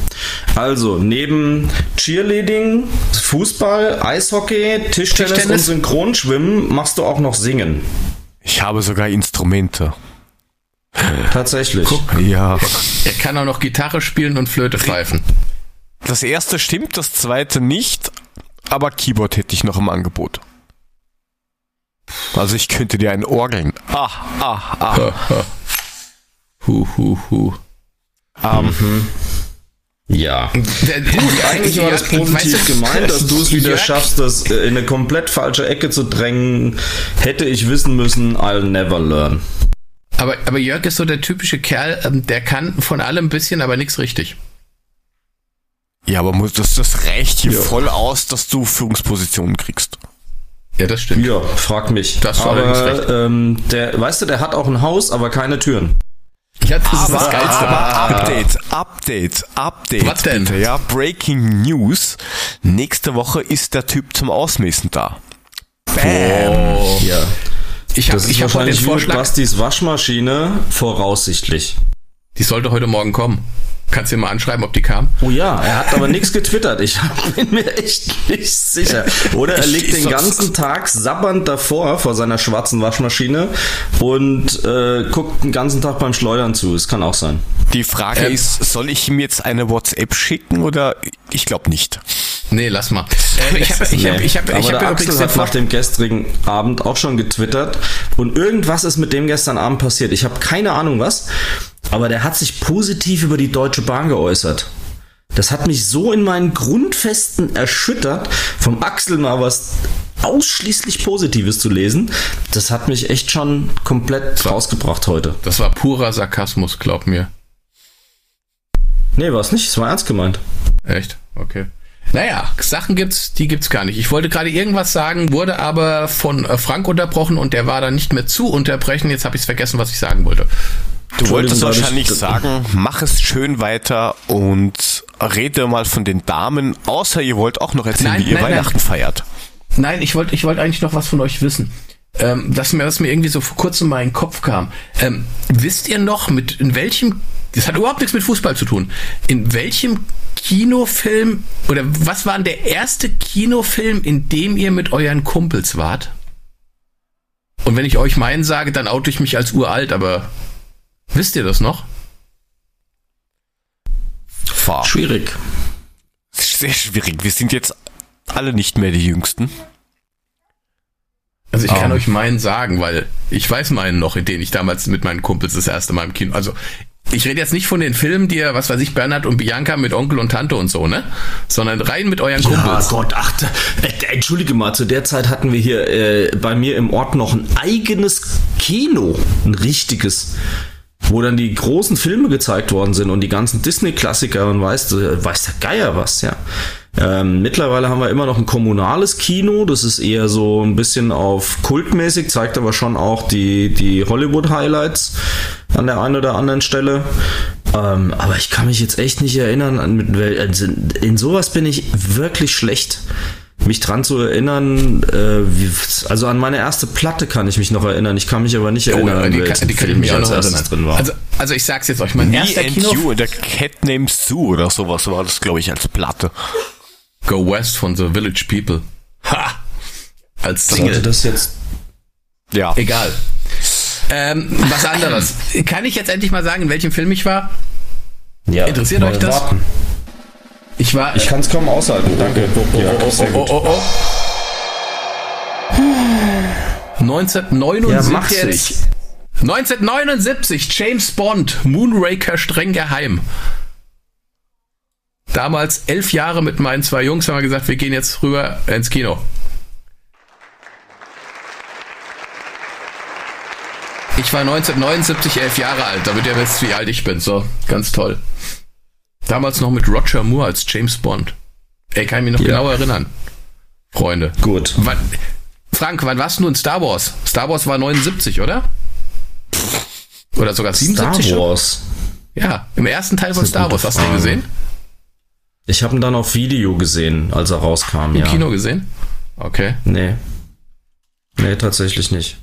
Also, neben Cheerleading, Fußball, Eishockey, Tischtennis, Tischtennis? und Synchronschwimmen machst du auch noch Singen. Ich habe sogar Instrumente. Tatsächlich. Ja. Er kann auch noch Gitarre spielen und Flöte pfeifen. Das erste stimmt, das zweite nicht, aber Keyboard hätte ich noch im Angebot. Also ich könnte dir ein Orgeln. Ah, ah, ah. Hu, hu, hu. Ähm, Ja. Der- Gut, eigentlich war das Ja, positiv weißt du, gemeint, dass du es wieder Jörg- schaffst, das äh, in eine komplett falsche Ecke zu drängen. Hätte ich wissen müssen, I'll never learn. Aber, aber Jörg ist so der typische Kerl, ähm, der kann von allem ein bisschen, aber nichts richtig. Ja, aber muss- das, das reicht hier Ja. voll aus, dass du Führungspositionen kriegst. Ja, das stimmt. Ja, frag mich. Das war allerdings recht. aber ähm, der, weißt du, der hat auch ein Haus, aber keine Türen. Ja, das ist das Aber, Geilste. aber Update, Update, Update. Was denn? Bitte, ja, Breaking News. Nächste Woche ist der Typ zum Ausmessen da. Bam. Oh. Ja. Ich habe Das ist ich hab den wahrscheinlich wie mit Vorschlag, Bastis Waschmaschine voraussichtlich. Die sollte heute Morgen kommen. Kannst du dir mal anschreiben, ob die kam? Oh ja, er hat aber nichts getwittert. Ich <laughs> bin mir echt nicht sicher. Oder er liegt den ganzen Tag sabbernd davor vor seiner schwarzen Waschmaschine und äh, guckt den ganzen Tag beim Schleudern zu. Es kann auch sein. Die Frage Ähm. ist, soll ich ihm jetzt eine WhatsApp schicken oder ich glaube nicht. Nee, lass mal. Äh, ich habe ich hab, Nee. ich hab, aber ich hab der ja Axel hat nach dem gestrigen Abend auch schon getwittert und irgendwas ist mit dem gestern Abend passiert. Ich habe keine Ahnung was, aber der hat sich positiv über die Deutsche Bahn geäußert. Das hat mich so in meinen Grundfesten erschüttert, vom Axel mal was ausschließlich Positives zu lesen. Das hat mich echt schon komplett rausgebracht heute. Das war purer Sarkasmus, glaub mir. Nee, war es nicht. Es war ernst gemeint. Echt? Okay. Naja, Sachen gibt's, die gibt's gar nicht. Ich wollte gerade irgendwas sagen, wurde aber von äh, Frank unterbrochen und der war dann nicht mehr zu unterbrechen. Jetzt habe ich vergessen, was ich sagen wollte. Du wolltest wahrscheinlich sagen, mach es schön weiter und rede mal von den Damen, außer ihr wollt auch noch erzählen, Nein, wie ihr nein, nein. Weihnachten feiert. Nein, ich wollte ich wollte eigentlich noch was von euch wissen. Ähm, dass mir das mir irgendwie so vor kurzem mal in den Kopf kam. Ähm, wisst ihr noch, mit in welchem, das hat überhaupt nichts mit Fußball zu tun, in welchem Kinofilm oder was war denn der erste Kinofilm, in dem ihr mit euren Kumpels wart? Und wenn ich euch meinen sage, dann oute ich mich als uralt, aber wisst ihr das noch? Fahr. Schwierig. Sehr schwierig. Wir sind jetzt alle nicht mehr die Jüngsten. Also ich kann Ähm. euch meinen sagen, weil ich weiß meinen noch, in den ich damals mit meinen Kumpels das erste Mal im Kino. Also ich rede jetzt nicht von den Filmen, die ihr, was weiß ich, Bernhard und Bianca mit Onkel und Tante und so, ne? Sondern rein mit euren Ja, Kumpels. Gott, ach, äh, entschuldige mal, zu der Zeit hatten wir hier äh, bei mir im Ort noch ein eigenes Kino, ein richtiges, wo dann die großen Filme gezeigt worden sind und die ganzen Disney-Klassiker und weiß, äh, weiß der Geier was, ja. Ähm, mittlerweile haben wir immer noch ein kommunales Kino, das ist eher so ein bisschen auf kultmäßig, zeigt aber schon auch die, die Hollywood-Highlights an der einen oder anderen Stelle. Ähm, aber ich kann mich jetzt echt nicht erinnern, an mit also in sowas bin ich wirklich schlecht. Mich dran zu erinnern, äh, wie, also an meine erste Platte kann ich mich noch erinnern. Ich kann mich aber nicht Oh, erinnern, an die, welchen kann, die kann ich Film mich auch als erstes erinnern. drin war. Also, also ich sag's jetzt euch, mein Me erster and Kino... You, der Cat Named Sue oder sowas war das, glaube ich, als Platte. Go West von The Village People. Ha! Als Sollte Single. das jetzt Ja. Egal. Ähm, was anderes. Kann ich jetzt endlich mal sagen, in welchem Film ich war? ja, Interessiert mal euch das? warten. Ich war... Ich kann es kaum aushalten, danke. Ja, sehr oh, gut. oh, oh. 1979. Ja, mach jetzt. 1979, James Bond, Moonraker streng geheim. Damals elf Jahre mit meinen zwei Jungs haben wir gesagt, wir gehen jetzt rüber ins Kino. Ich war 1979 elf Jahre alt, damit ihr wisst, wie alt ich bin. So, ganz toll. Damals noch mit Roger Moore als James Bond. Ey, kann ich mich noch Ja. genau erinnern. Freunde. Gut. Wann, Frank, wann warst du in Star Wars? Star Wars war 79, oder? Oder sogar 77 Star schon? Wars. Ja, im ersten Teil von Star Wars. Hast du den gesehen? Ich habe ihn dann auf Video gesehen, als er rauskam, Im ja. Kino gesehen? Okay. Nee. Nee, tatsächlich nicht.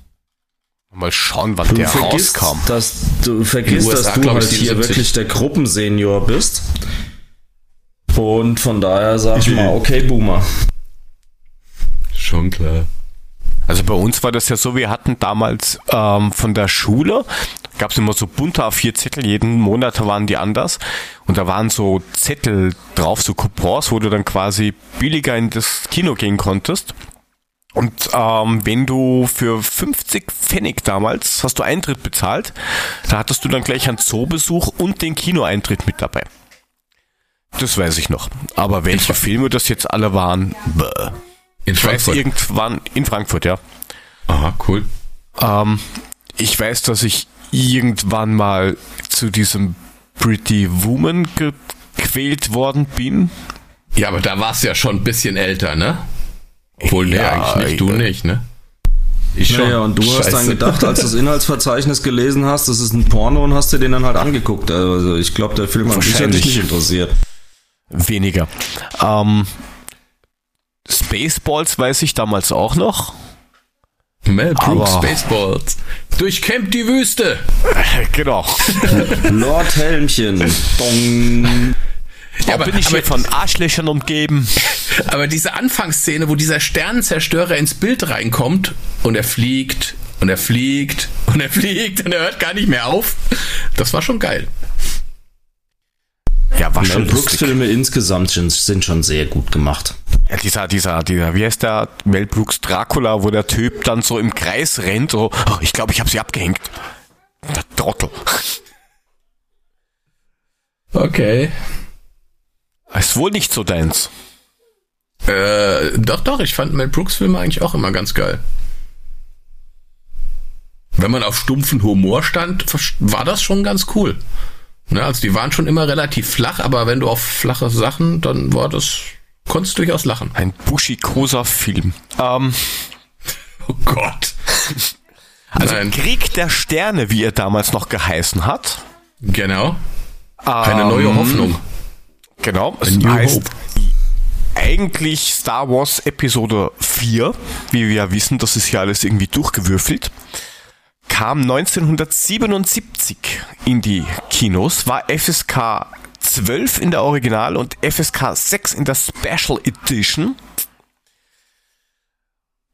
Mal schauen, wann Du der vergisst, rauskam. dass du vergisst, USA, dass du ich, halt hier 77. wirklich der Gruppensenior bist. Und von daher sag ich mal, okay, Boomer. Schon klar. Also bei uns war das ja so, wir hatten damals ähm, von der Schule, gab es immer so bunte A4-Zettel, jeden Monat waren die anders. Und da waren so Zettel drauf, so Coupons, wo du dann quasi billiger in das Kino gehen konntest. Und ähm, wenn du für 50 Pfennig damals hast du Eintritt bezahlt, da hattest du dann gleich einen Zoobesuch und den Kinoeintritt mit dabei. Das weiß ich noch. Aber welche Filme das jetzt alle waren, bäh. In ich weiß Frankfurt. irgendwann in Frankfurt, ja. Aha, cool. Ähm, ich weiß, dass ich irgendwann mal zu diesem Pretty Woman gequält worden bin. Ja, aber da warst du ja schon ein bisschen älter, ne? Obwohl, nee, Ja, eigentlich nicht. Du nicht, ne? Ich Ja, ja, und du hast dann Scheiße. gedacht, als du das Inhaltsverzeichnis gelesen hast, das ist ein Porno und hast dir den dann halt angeguckt. Also ich glaube, der Film hat dich nicht interessiert. Weniger. Ähm, Spaceballs weiß ich damals auch noch. Mel Brooks Aber- Spaceballs. Durchkämmt die Wüste. <laughs> genau. <laughs> Lord Helmchen. Dong. Ja, aber- bin ich aber- hier von Arschlöchern umgeben. <laughs> Aber diese Anfangsszene, wo dieser Sternenzerstörer ins Bild reinkommt und er fliegt und er fliegt und er fliegt und er hört gar nicht mehr auf, das war schon geil. Ja, war schon Brooks lustig. Filme insgesamt sind, sind schon sehr gut gemacht. Ja, dieser, dieser, dieser, wie heißt der? Mel Brooks Dracula, wo der Typ dann so im Kreis rennt, so, oh, ich glaube, ich habe sie abgehängt. Der Trottel. Okay. Ist wohl nicht so deins. Äh, doch, doch, ich fand Mel Brooks Filme eigentlich auch immer ganz geil. Wenn man auf stumpfen Humor stand, war das schon ganz cool. Ne, also die waren schon immer relativ flach, aber wenn du auf flache Sachen, dann war das, konntest du durchaus lachen. Ein buschikoser Film. Ähm, <laughs> Oh Gott. also Nein. Krieg der Sterne, wie er damals noch geheißen hat. Genau. Eine Ähm, neue Hoffnung. Genau, es heißt Hope. eigentlich Star Wars Episode 4, wie wir ja wissen, das ist ja alles irgendwie durchgewürfelt, kam 1977 in die Kinos, war FSK 12 in der Original und FSK 6 in der Special Edition.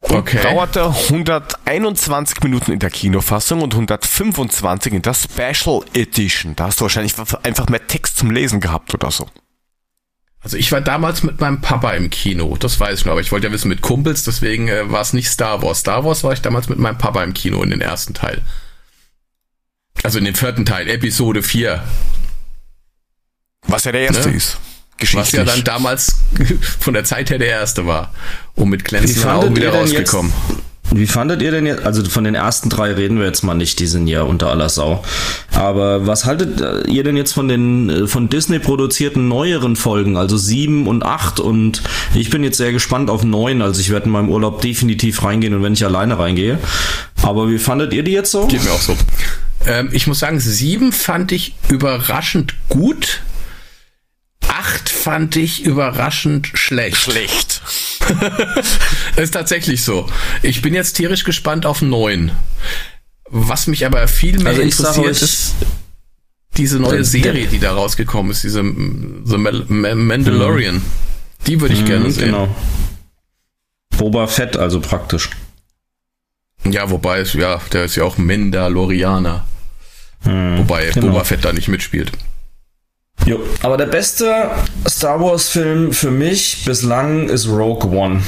Und Okay. dauerte 121 Minuten in der Kinofassung und 125 in der Special Edition. Da hast du wahrscheinlich einfach mehr Text zum Lesen gehabt oder so. Also ich war damals mit meinem Papa im Kino, das weiß ich noch, aber ich wollte ja wissen mit Kumpels, deswegen äh, war es nicht Star Wars. Star Wars war ich damals mit meinem Papa im Kino in den ersten Teil. Also in den vierten Teil, Episode 4, Was ja der erste Ne? ist. was ja dann damals <laughs> von der Zeit her der erste war. Und mit glänzenden Augen wieder rausgekommen. Wie fandet ihr denn jetzt, also von den ersten drei reden wir jetzt mal nicht, die sind ja unter aller Sau. Aber was haltet äh, ihr denn jetzt von den äh, von Disney produzierten neueren Folgen, also sieben und acht und ich bin jetzt sehr gespannt auf neun, also ich werde in meinem Urlaub definitiv reingehen und wenn ich alleine reingehe. Aber wie fandet ihr die jetzt so? Geht mir auch so. Ähm, ich muss sagen, sieben fand ich überraschend gut. Acht fand ich überraschend schlecht. schlecht. <laughs> Ist tatsächlich so. Ich bin jetzt tierisch gespannt auf neun. Was mich aber viel mehr Also interessiert euch- ist diese neue Serie, die da rausgekommen ist, diese The Mandalorian. Die würde ich gerne Mhm, sehen. Genau. Boba Fett also praktisch. Ja, wobei es, ja, der ist ja auch Mandalorianer. Mhm, Wobei genau. Boba Fett da nicht mitspielt. Jo. Aber der beste Star Wars Film für mich bislang ist Rogue One.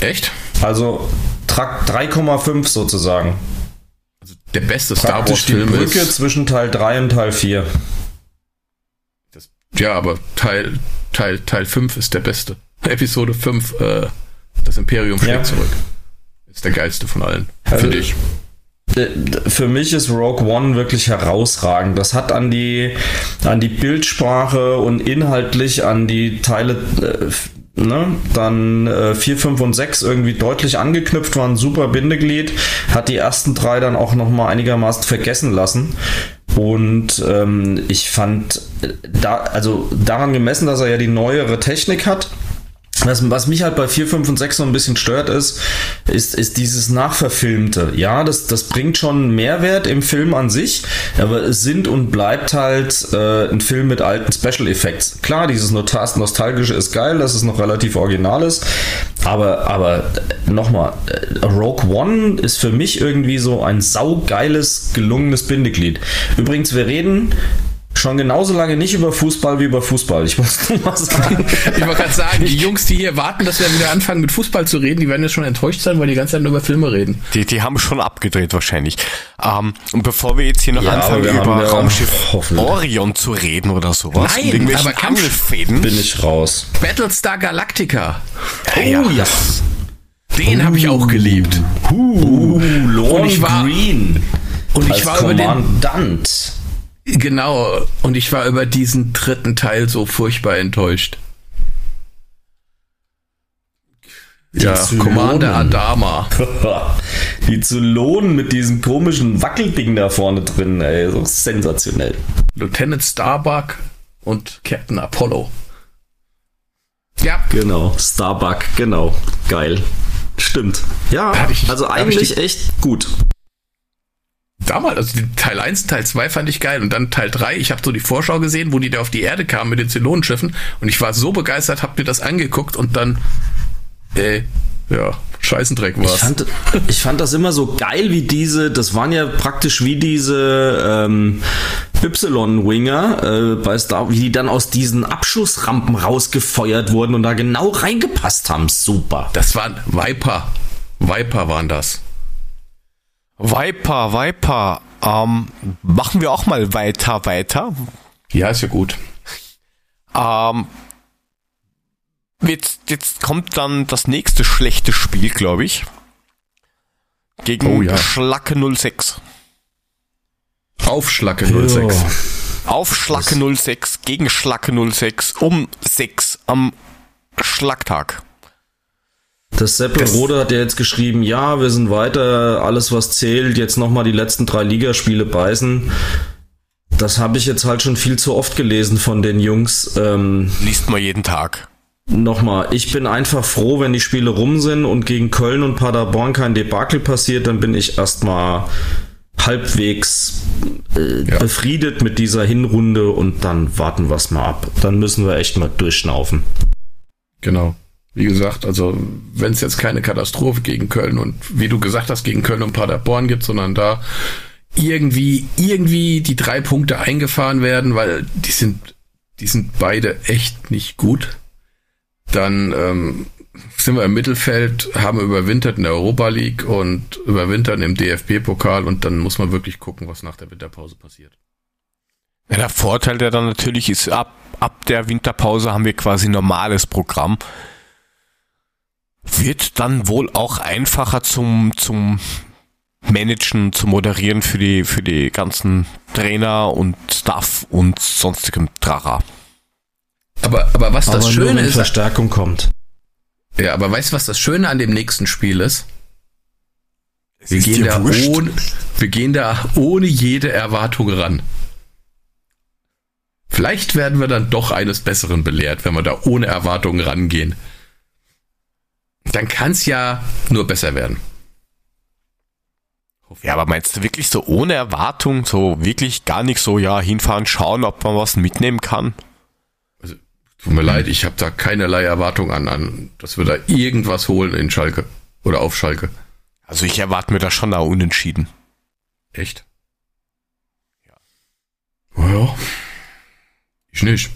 Echt? Also Trakt 3,5 sozusagen. Der beste Star Wars Praktisch die Film Brücke ist. zwischen Teil 3 und Teil 4. Das, ja, aber Teil, Teil, Teil 5 ist der beste. Episode 5, äh, das Imperium schlägt Ja. zurück. Ist der geilste von allen. Also- Finde ich. Äh, Für mich ist Rogue One wirklich herausragend. Das hat an die, an die Bildsprache und inhaltlich an die Teile, äh, ne, dann äh, 4, 5 und 6 irgendwie deutlich angeknüpft, war ein super Bindeglied, hat die ersten drei dann auch nochmal einigermaßen vergessen lassen. Und ähm, ich fand, äh, da, also daran gemessen, dass er ja die neuere Technik hat, was, was mich halt bei 4, 5 und 6 so ein bisschen stört ist, ist, ist dieses Nachverfilmte. Ja, das, das bringt schon Mehrwert im Film an sich, aber es sind und bleibt halt äh, ein Film mit alten Special Effects. Klar, dieses Nostal- Nostalgische ist geil, dass es noch relativ original ist, aber, aber nochmal, äh, Rogue One ist für mich irgendwie so ein saugeiles, gelungenes Bindeglied. Übrigens, wir reden Schon genauso lange nicht über Fußball wie über Fußball. Ich muss nur mal sagen. <laughs> ich wollte gerade sagen, die Jungs, die hier warten, dass wir wieder anfangen mit Fußball zu reden, die werden jetzt schon enttäuscht sein, weil die ganze Zeit nur über Filme reden. Die, die haben schon abgedreht wahrscheinlich. Ähm, und bevor wir jetzt hier noch Ja, anfangen, über Raumschiff hoffentlich- Orion zu reden oder sowas, Nein, aber Angelfäden. Bin ich raus. Battlestar Galactica. ja. ja. Den habe ich auch geliebt. Uh, Lorne Und ich war- Green. Und ich als war über den Kommandant. Genau, und ich war über diesen dritten Teil so furchtbar enttäuscht. Ja, Zylonen. Commander Adama. <laughs> Die Zylonen mit diesem komischen Wackelding da vorne drin, ey, so sensationell. Lieutenant Starbuck und Captain Apollo. Ja, Genau, Starbuck, genau, geil. Stimmt. Ja, ich- also eigentlich die- echt gut. Damals, also Teil 1, Teil 2 fand ich geil und dann Teil 3, ich habe so die Vorschau gesehen, wo die da auf die Erde kamen mit den Zylonenschiffen und ich war so begeistert, hab mir das angeguckt und dann, äh, ja, Scheißendreck Ich war's. fand, ich fand das immer so geil, wie diese, das waren ja praktisch wie diese ähm, Y-Winger äh, bei Star, wie die dann aus diesen Abschussrampen rausgefeuert wurden und da genau reingepasst haben. Super. Das waren Viper. Viper waren das. Viper, Viper. Ähm, machen wir auch mal weiter, weiter. Ja, ist ja gut. Ähm, jetzt, jetzt kommt dann das nächste schlechte Spiel, glaube ich. Gegen Oh ja. Schlacke 06. Aufschlacke 06. Auf Schlacke 06 gegen Schlacke 06 um 6 am Schlagtag. Das Seppelrode hat ja jetzt geschrieben, ja, wir sind weiter, alles was zählt, jetzt nochmal die letzten drei Ligaspiele beißen. Das habe ich jetzt halt schon viel zu oft gelesen von den Jungs. Ähm, Liest man jeden Tag. Nochmal, ich bin einfach froh, wenn die Spiele rum sind und gegen Köln und Paderborn kein Debakel passiert, dann bin ich erstmal halbwegs äh, Ja. befriedet mit dieser Hinrunde und dann warten wir es mal ab. Dann müssen wir echt mal durchschnaufen. Genau. Wie gesagt, also wenn es jetzt keine Katastrophe gegen Köln und wie du gesagt hast, gegen Köln und Paderborn gibt, sondern da irgendwie, irgendwie die drei Punkte eingefahren werden, weil die sind, die sind beide echt nicht gut, dann ähm, sind wir im Mittelfeld, haben überwintert in der Europa League und überwintern im DFB-Pokal und dann muss man wirklich gucken, was nach der Winterpause passiert. Ja, der Vorteil, der dann natürlich ist, ab, ab der Winterpause haben wir quasi normales Programm. Wird dann wohl auch einfacher zum, zum Managen, zu moderieren für die, für die ganzen Trainer und Staff und sonstigem Trara. Aber, aber was das Aber nur, Schöne wenn ist, Verstärkung kommt. ja, aber weißt du, was das Schöne an dem nächsten Spiel ist? Wir ist gehen, da wurscht. ohne, wir gehen da ohne jede Erwartung ran. Vielleicht werden wir dann doch eines Besseren belehrt, wenn wir da ohne Erwartungen rangehen. Dann kann es ja nur besser werden. Ja, aber meinst du wirklich so ohne Erwartung, so wirklich gar nicht so, ja, hinfahren, schauen, ob man was mitnehmen kann? Tut mir leid, ich habe da keinerlei Erwartung an, an, dass wir da irgendwas holen in Schalke oder auf Schalke. Also ich erwarte mir da schon auch unentschieden. Echt? Ja. Ja. Ich nicht.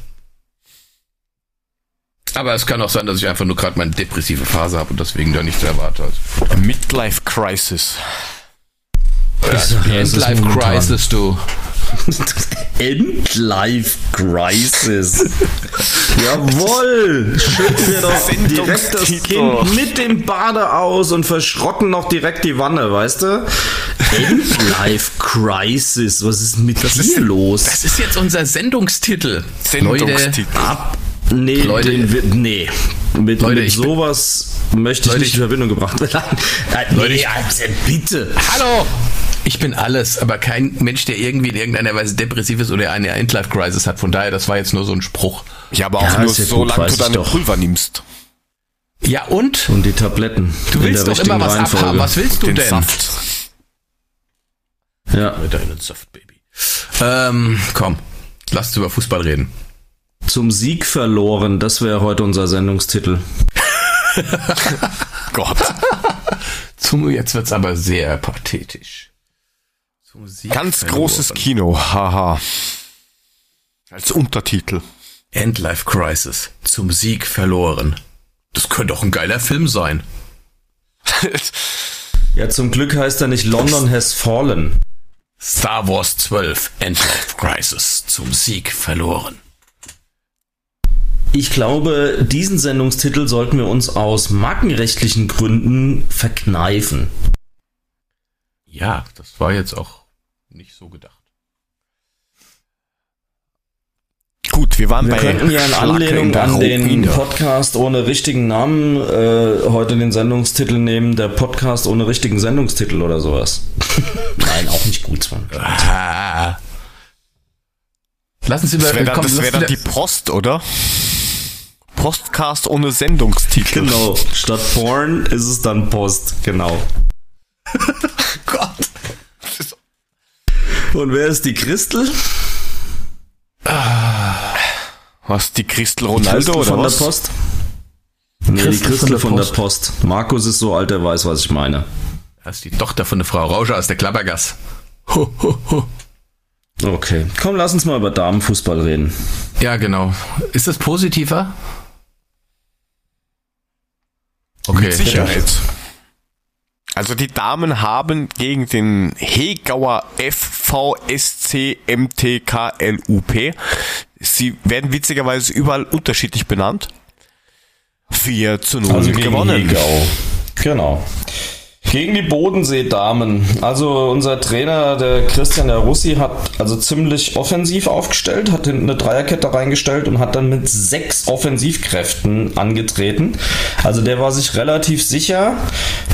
Aber es kann auch sein, dass ich einfach nur gerade meine depressive Phase habe und deswegen da nichts erwarte. Also. Midlife Crisis. <laughs> Endlife Crisis, <laughs> du. Endlife Crisis. Jawohl! Schütten wir doch direkt das. Kind mit dem Bade aus und verschrotten noch direkt die Wanne, weißt du? Endlife Crisis. Was ist mit dir los? Das ist jetzt unser Sendungstitel. Sendungstitel. Ab. Nee, Leute- den, nee. Mit, Leute, mit sowas möchte ich Leute, nicht ich- in Verbindung gebracht werden. <laughs> Leute, nee, bitte. Hallo! Ich bin alles, aber kein Mensch, der irgendwie in irgendeiner Weise depressiv ist oder eine Endlife Crisis hat. Von daher, das war jetzt nur so ein Spruch. Ja, aber auch Ja, nur so gut, lange du deine doch. Pulver nimmst. Ja, und? Und die Tabletten. Du willst doch immer was Reihenfolge. abhaben. Was willst du Den denn? Saft. Ja. Mit deinem Saft, Baby. Ähm, komm. Lass uns über Fußball reden. Zum Sieg verloren, das wäre heute unser Sendungstitel. <laughs> Gott. Zum, jetzt wird's aber sehr pathetisch. Zum Sieg Ganz verloren. großes Kino. Haha. Als Untertitel. Endlife Crisis. Zum Sieg verloren. Das könnte doch ein geiler Film sein. Ja, zum Glück heißt er nicht London has fallen. Star Wars 12. Endlife Crisis. Zum Sieg verloren. Ich glaube, diesen Sendungstitel sollten wir uns aus markenrechtlichen Gründen verkneifen. Ja, das war jetzt auch nicht so gedacht. Gut, wir waren Wir bei könnten ja in Anlehnung der an den. Podcast ohne richtigen Namen äh, heute den Sendungstitel nehmen, der Podcast ohne richtigen Sendungstitel oder sowas. Nein, auch nicht gut, Sven. Lassen Sie Das mal, wäre dann, komm, das wär dann die Post, oder? Postcast ohne Sendungstitel. Genau, statt Porn ist es dann Post, genau. <laughs> Gott. Das Und wer ist die Christel? Was, die Christel Ronaldo Christel oder von was? der Post? Nee, die Christel Christel von von der der Post. Markus ist so alt, er weiß, was ich meine. Das ist die Tochter von der Frau Rauscher aus der Klappergass. Ho, ho, ho. Okay, komm, lass uns mal über Damenfußball reden. Ja, genau. Ist das positiver? Okay. Sicherheit. Also die Damen haben gegen den Hegauer FVSC MTKLUP, sie werden witzigerweise überall unterschiedlich benannt, 4 zu 0 Also gegen gewonnen. Hegau. Genau. Gegen die Bodensee-Damen. Also unser Trainer, der Christian der Russi, hat also ziemlich offensiv aufgestellt, hat hinten eine Dreierkette reingestellt und hat dann mit sechs Offensivkräften angetreten. Also der war sich relativ sicher,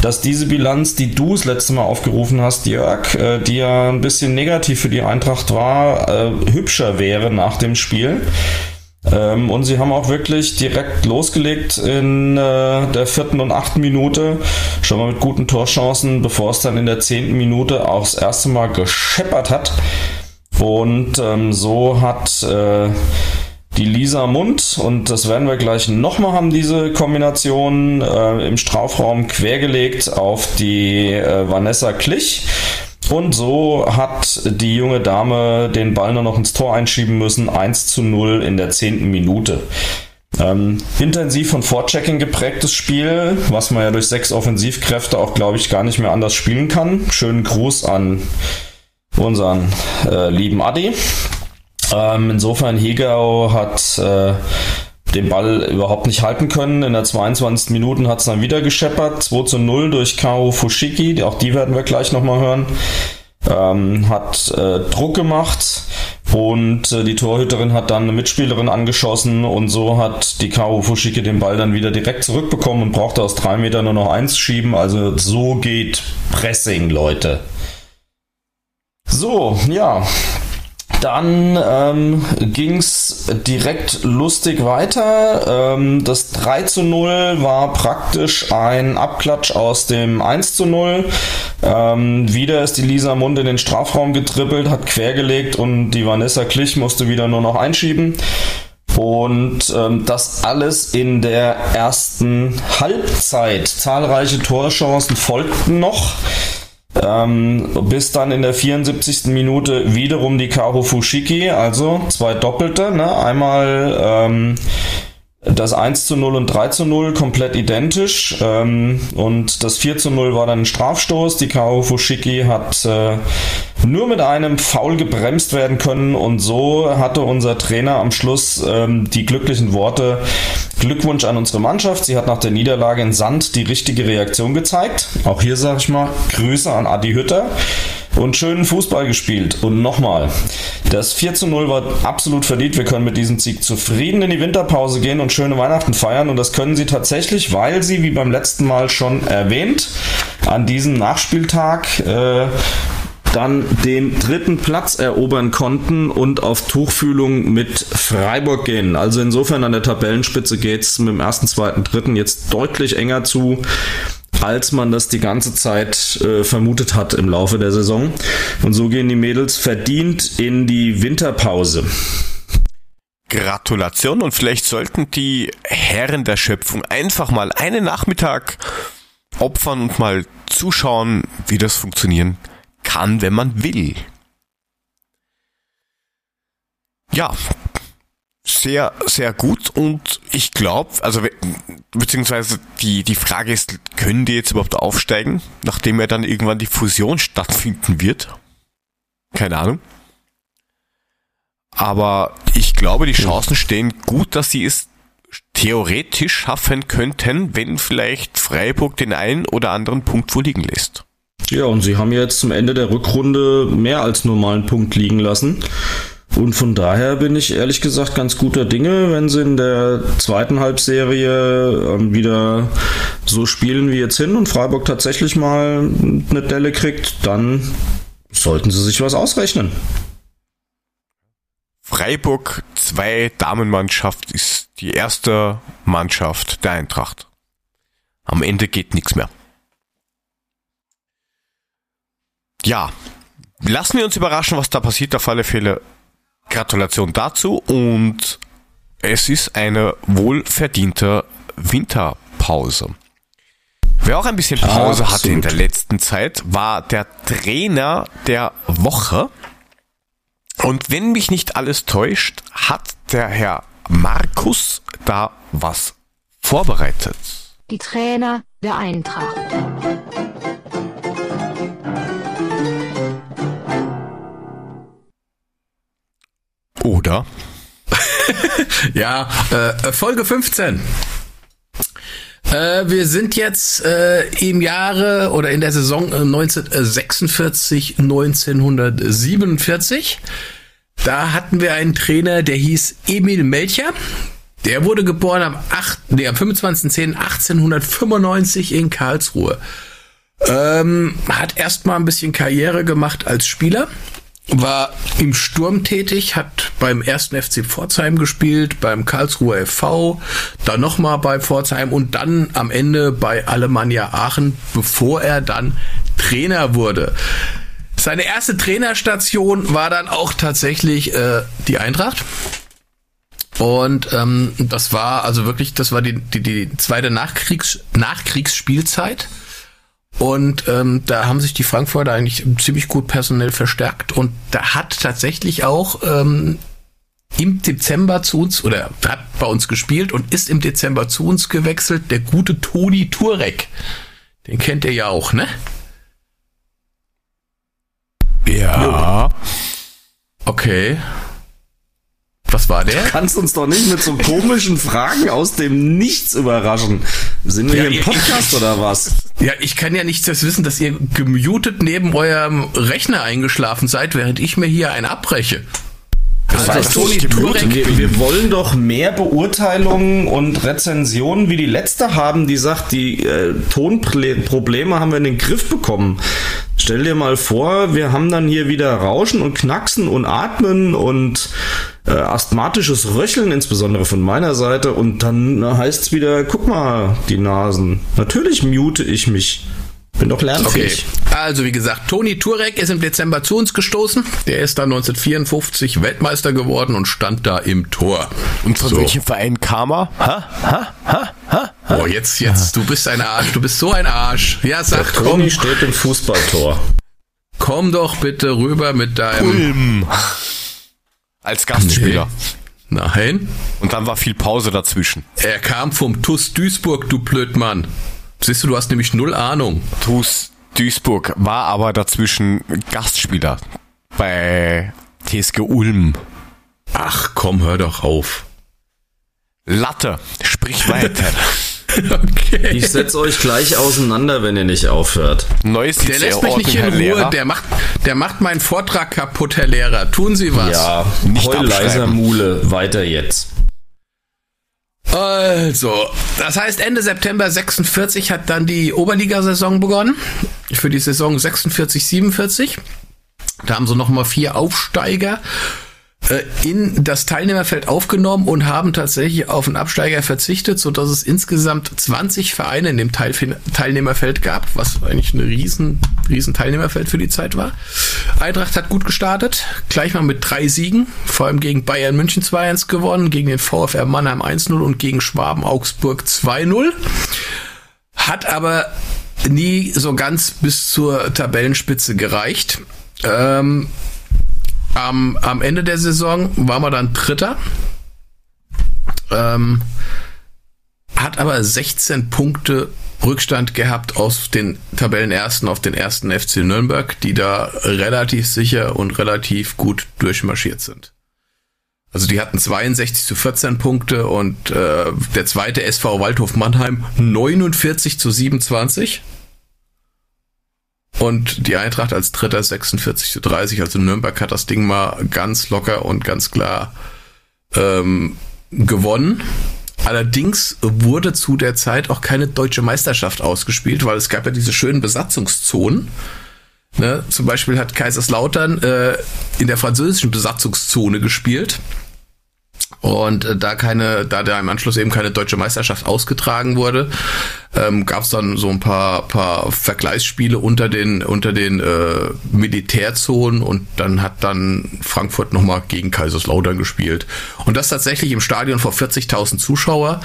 dass diese Bilanz, die du das letzte Mal aufgerufen hast, Jörg, äh, die ja ein bisschen negativ für die Eintracht war, äh, hübscher wäre nach dem Spiel. Ähm, und sie haben auch wirklich direkt losgelegt in äh, der vierten und achten Minute, schon mal mit guten Torchancen, bevor es dann in der zehnten Minute auch das erste Mal gescheppert hat. Und ähm, so hat äh, die Lisa Mund, und das werden wir gleich nochmal haben, diese Kombination äh, im Strafraum quergelegt auf die äh, Vanessa Klich. Und so hat die junge Dame den Ball nur noch ins Tor einschieben müssen. 1 zu 0 in der zehnten Minute. Ähm, intensiv von Vorchecking geprägtes Spiel, was man ja durch sechs Offensivkräfte auch, glaube ich, gar nicht mehr anders spielen kann. Schönen Gruß an unseren äh, lieben Adi. Ähm, insofern Hegau hat äh, den Ball überhaupt nicht halten können. In der 22. Minute hat es dann wieder gescheppert. 2 zu 0 durch Kao Fushiki. Auch die werden wir gleich nochmal hören. Ähm, hat äh, Druck gemacht und äh, die Torhüterin hat dann eine Mitspielerin angeschossen und so hat die Kao Fushiki den Ball dann wieder direkt zurückbekommen und brauchte aus drei Metern nur noch eins schieben. Also so geht Pressing, Leute. So, ja, dann ähm, ging's direkt lustig weiter. Ähm, das 3 zu 0 war praktisch ein Abklatsch aus dem 1 zu 0. Ähm, wieder ist die Lisa Mund in den Strafraum getrippelt, hat quergelegt und die Vanessa Klich musste wieder nur noch einschieben. Und ähm, das alles in der ersten Halbzeit. Zahlreiche Torchancen folgten noch. Ähm, bis dann in der 74. Minute wiederum die Karo Fushiki, also zwei Doppelte, ne? Einmal ähm, das 1 zu 0 und 3 zu 0 komplett identisch. Ähm, und das 4 zu 0 war dann ein Strafstoß. Die Karo Fushiki hat äh, nur mit einem Foul gebremst werden können und so hatte unser Trainer am Schluss ähm, die glücklichen Worte Glückwunsch an unsere Mannschaft. Sie hat nach der Niederlage in Sand die richtige Reaktion gezeigt. Auch hier sage ich mal Grüße an Adi Hütter und schönen Fußball gespielt. Und nochmal, das 4 zu 0 war absolut verdient. Wir können mit diesem Sieg zufrieden in die Winterpause gehen und schöne Weihnachten feiern. Und das können sie tatsächlich, weil sie, wie beim letzten Mal schon erwähnt, an diesem Nachspieltag äh, dann den dritten Platz erobern konnten und auf Tuchfühlung mit Freiburg gehen. Also insofern an der Tabellenspitze geht's mit dem ersten, zweiten, dritten jetzt deutlich enger zu, als man das die ganze Zeit äh, vermutet hat im Laufe der Saison. Und so gehen die Mädels verdient in die Winterpause. Gratulation und vielleicht sollten die Herren der Schöpfung einfach mal einen Nachmittag opfern und mal zuschauen, wie das funktionieren kann, wenn man will. Ja, sehr, sehr gut und ich glaube, also beziehungsweise die, die Frage ist, können die jetzt überhaupt aufsteigen, nachdem ja dann irgendwann die Fusion stattfinden wird? Keine Ahnung. Aber ich glaube, die Chancen stehen gut, dass sie es theoretisch schaffen könnten, wenn vielleicht Freiburg den einen oder anderen Punkt wo liegen lässt. Ja, und sie haben jetzt zum Ende der Rückrunde mehr als normalen Punkt liegen lassen. Und von daher bin ich ehrlich gesagt ganz guter Dinge, wenn sie in der zweiten Halbserie ähm, wieder so spielen wie jetzt hin und Freiburg tatsächlich mal eine Delle kriegt, dann sollten sie sich was ausrechnen. Freiburg 2 Damenmannschaft ist die erste Mannschaft der Eintracht. Am Ende geht nichts mehr. Ja, lassen wir uns überraschen, was da passiert. Auf alle Fälle Gratulation dazu und es ist eine wohlverdiente Winterpause. Wer auch ein bisschen Pause Absolut. hatte in der letzten Zeit, war der Trainer der Woche. Und wenn mich nicht alles täuscht, hat der Herr Markus da was vorbereitet. Die Trainer der Eintracht. Oder? <laughs> ja, äh, Folge 15. Äh, wir sind jetzt äh, im Jahre oder in der Saison 1946, äh, 1947. Da hatten wir einen Trainer, der hieß Emil Melcher. Der wurde geboren am, 8, nee, am 25.10.1895 in Karlsruhe. Ähm, hat erstmal ein bisschen Karriere gemacht als Spieler war im Sturm tätig, hat beim ersten FC Pforzheim gespielt, beim Karlsruher FV, dann nochmal bei Pforzheim und dann am Ende bei Alemannia Aachen, bevor er dann Trainer wurde. Seine erste Trainerstation war dann auch tatsächlich äh, die Eintracht. Und ähm, das war also wirklich, das war die, die, die zweite Nachkriegs, Nachkriegsspielzeit. Und ähm, da haben sich die Frankfurter eigentlich ziemlich gut personell verstärkt. Und da hat tatsächlich auch ähm, im Dezember zu uns, oder hat bei uns gespielt und ist im Dezember zu uns gewechselt, der gute Toni Turek. Den kennt ihr ja auch, ne? Ja. Okay. Was war der? Du kannst uns doch nicht mit so komischen Fragen aus dem Nichts überraschen. Sind wir ja, hier im Podcast ich, oder was? Ja, ich kann ja nicht das wissen, dass ihr gemutet neben eurem Rechner eingeschlafen seid, während ich mir hier einen abbreche. Das heißt, Toni Turek. Wir, wir, wollen doch mehr Beurteilungen und Rezensionen wie die letzte haben, die sagt, die äh, Tonprobleme haben wir in den Griff bekommen. Stell dir mal vor, wir haben dann hier wieder Rauschen und Knacksen und Atmen und äh, asthmatisches Röcheln, insbesondere von meiner Seite. Und dann heißt es wieder, guck mal, die Nasen. Natürlich mute ich mich. Bin doch lernfähig. Okay. Also wie gesagt, Toni Turek ist im Dezember zu uns gestoßen. Der ist dann 1954 Weltmeister geworden und stand da im Tor. Und von so. welchem Verein kam er? Ha? Ha? Ha? Ha? Oh, jetzt, jetzt, du bist ein Arsch. Du bist so ein Arsch. Ja, sag Der Toni steht im Fußballtor. Komm doch bitte rüber mit deinem... Ulm. Als Gastspieler. Nee. Nein. Und dann war viel Pause dazwischen. Er kam vom TUS Duisburg, du Blödmann. Siehst du, du hast nämlich null Ahnung. TUS Duisburg war aber dazwischen Gastspieler bei TSG Ulm. Ach komm, hör doch auf. Latte, sprich weiter. <laughs> Okay. Ich setze euch gleich auseinander, wenn ihr nicht aufhört. Neues der lässt mich nicht in Ruhe. Lehrer. Der macht, der macht meinen Vortrag kaputt, Herr Lehrer. Tun Sie was. Ja, nicht heul leiser Mule. Weiter jetzt. Also, das heißt, Ende September 46 hat dann die Oberligasaison begonnen. Für die Saison 46, 47. Da haben sie nochmal vier Aufsteiger in das Teilnehmerfeld aufgenommen und haben tatsächlich auf einen Absteiger verzichtet, so dass es insgesamt 20 Vereine in dem Teilnehmerfeld gab, was eigentlich ein riesen, riesen Teilnehmerfeld für die Zeit war. Eintracht hat gut gestartet, gleich mal mit drei Siegen, vor allem gegen Bayern München 2-1 gewonnen, gegen den VfR Mannheim 1-0 und gegen Schwaben Augsburg 2-0. Hat aber nie so ganz bis zur Tabellenspitze gereicht. Ähm, am, am Ende der Saison waren wir dann Dritter. Ähm, hat aber 16 Punkte Rückstand gehabt aus den Tabellenersten auf den ersten FC Nürnberg, die da relativ sicher und relativ gut durchmarschiert sind. Also die hatten 62 zu 14 Punkte und äh, der zweite SV Waldhof Mannheim 49 zu 27. Und die Eintracht als dritter 46 zu 30. Also Nürnberg hat das Ding mal ganz locker und ganz klar ähm, gewonnen. Allerdings wurde zu der Zeit auch keine deutsche Meisterschaft ausgespielt, weil es gab ja diese schönen Besatzungszonen. Ne? Zum Beispiel hat Kaiserslautern äh, in der französischen Besatzungszone gespielt. Und äh, da keine, da da im Anschluss eben keine deutsche Meisterschaft ausgetragen wurde, ähm, gab es dann so ein paar, paar Vergleichsspiele unter den unter den äh, Militärzonen. Und dann hat dann Frankfurt nochmal gegen Kaiserslautern gespielt. Und das tatsächlich im Stadion vor 40.000 Zuschauer.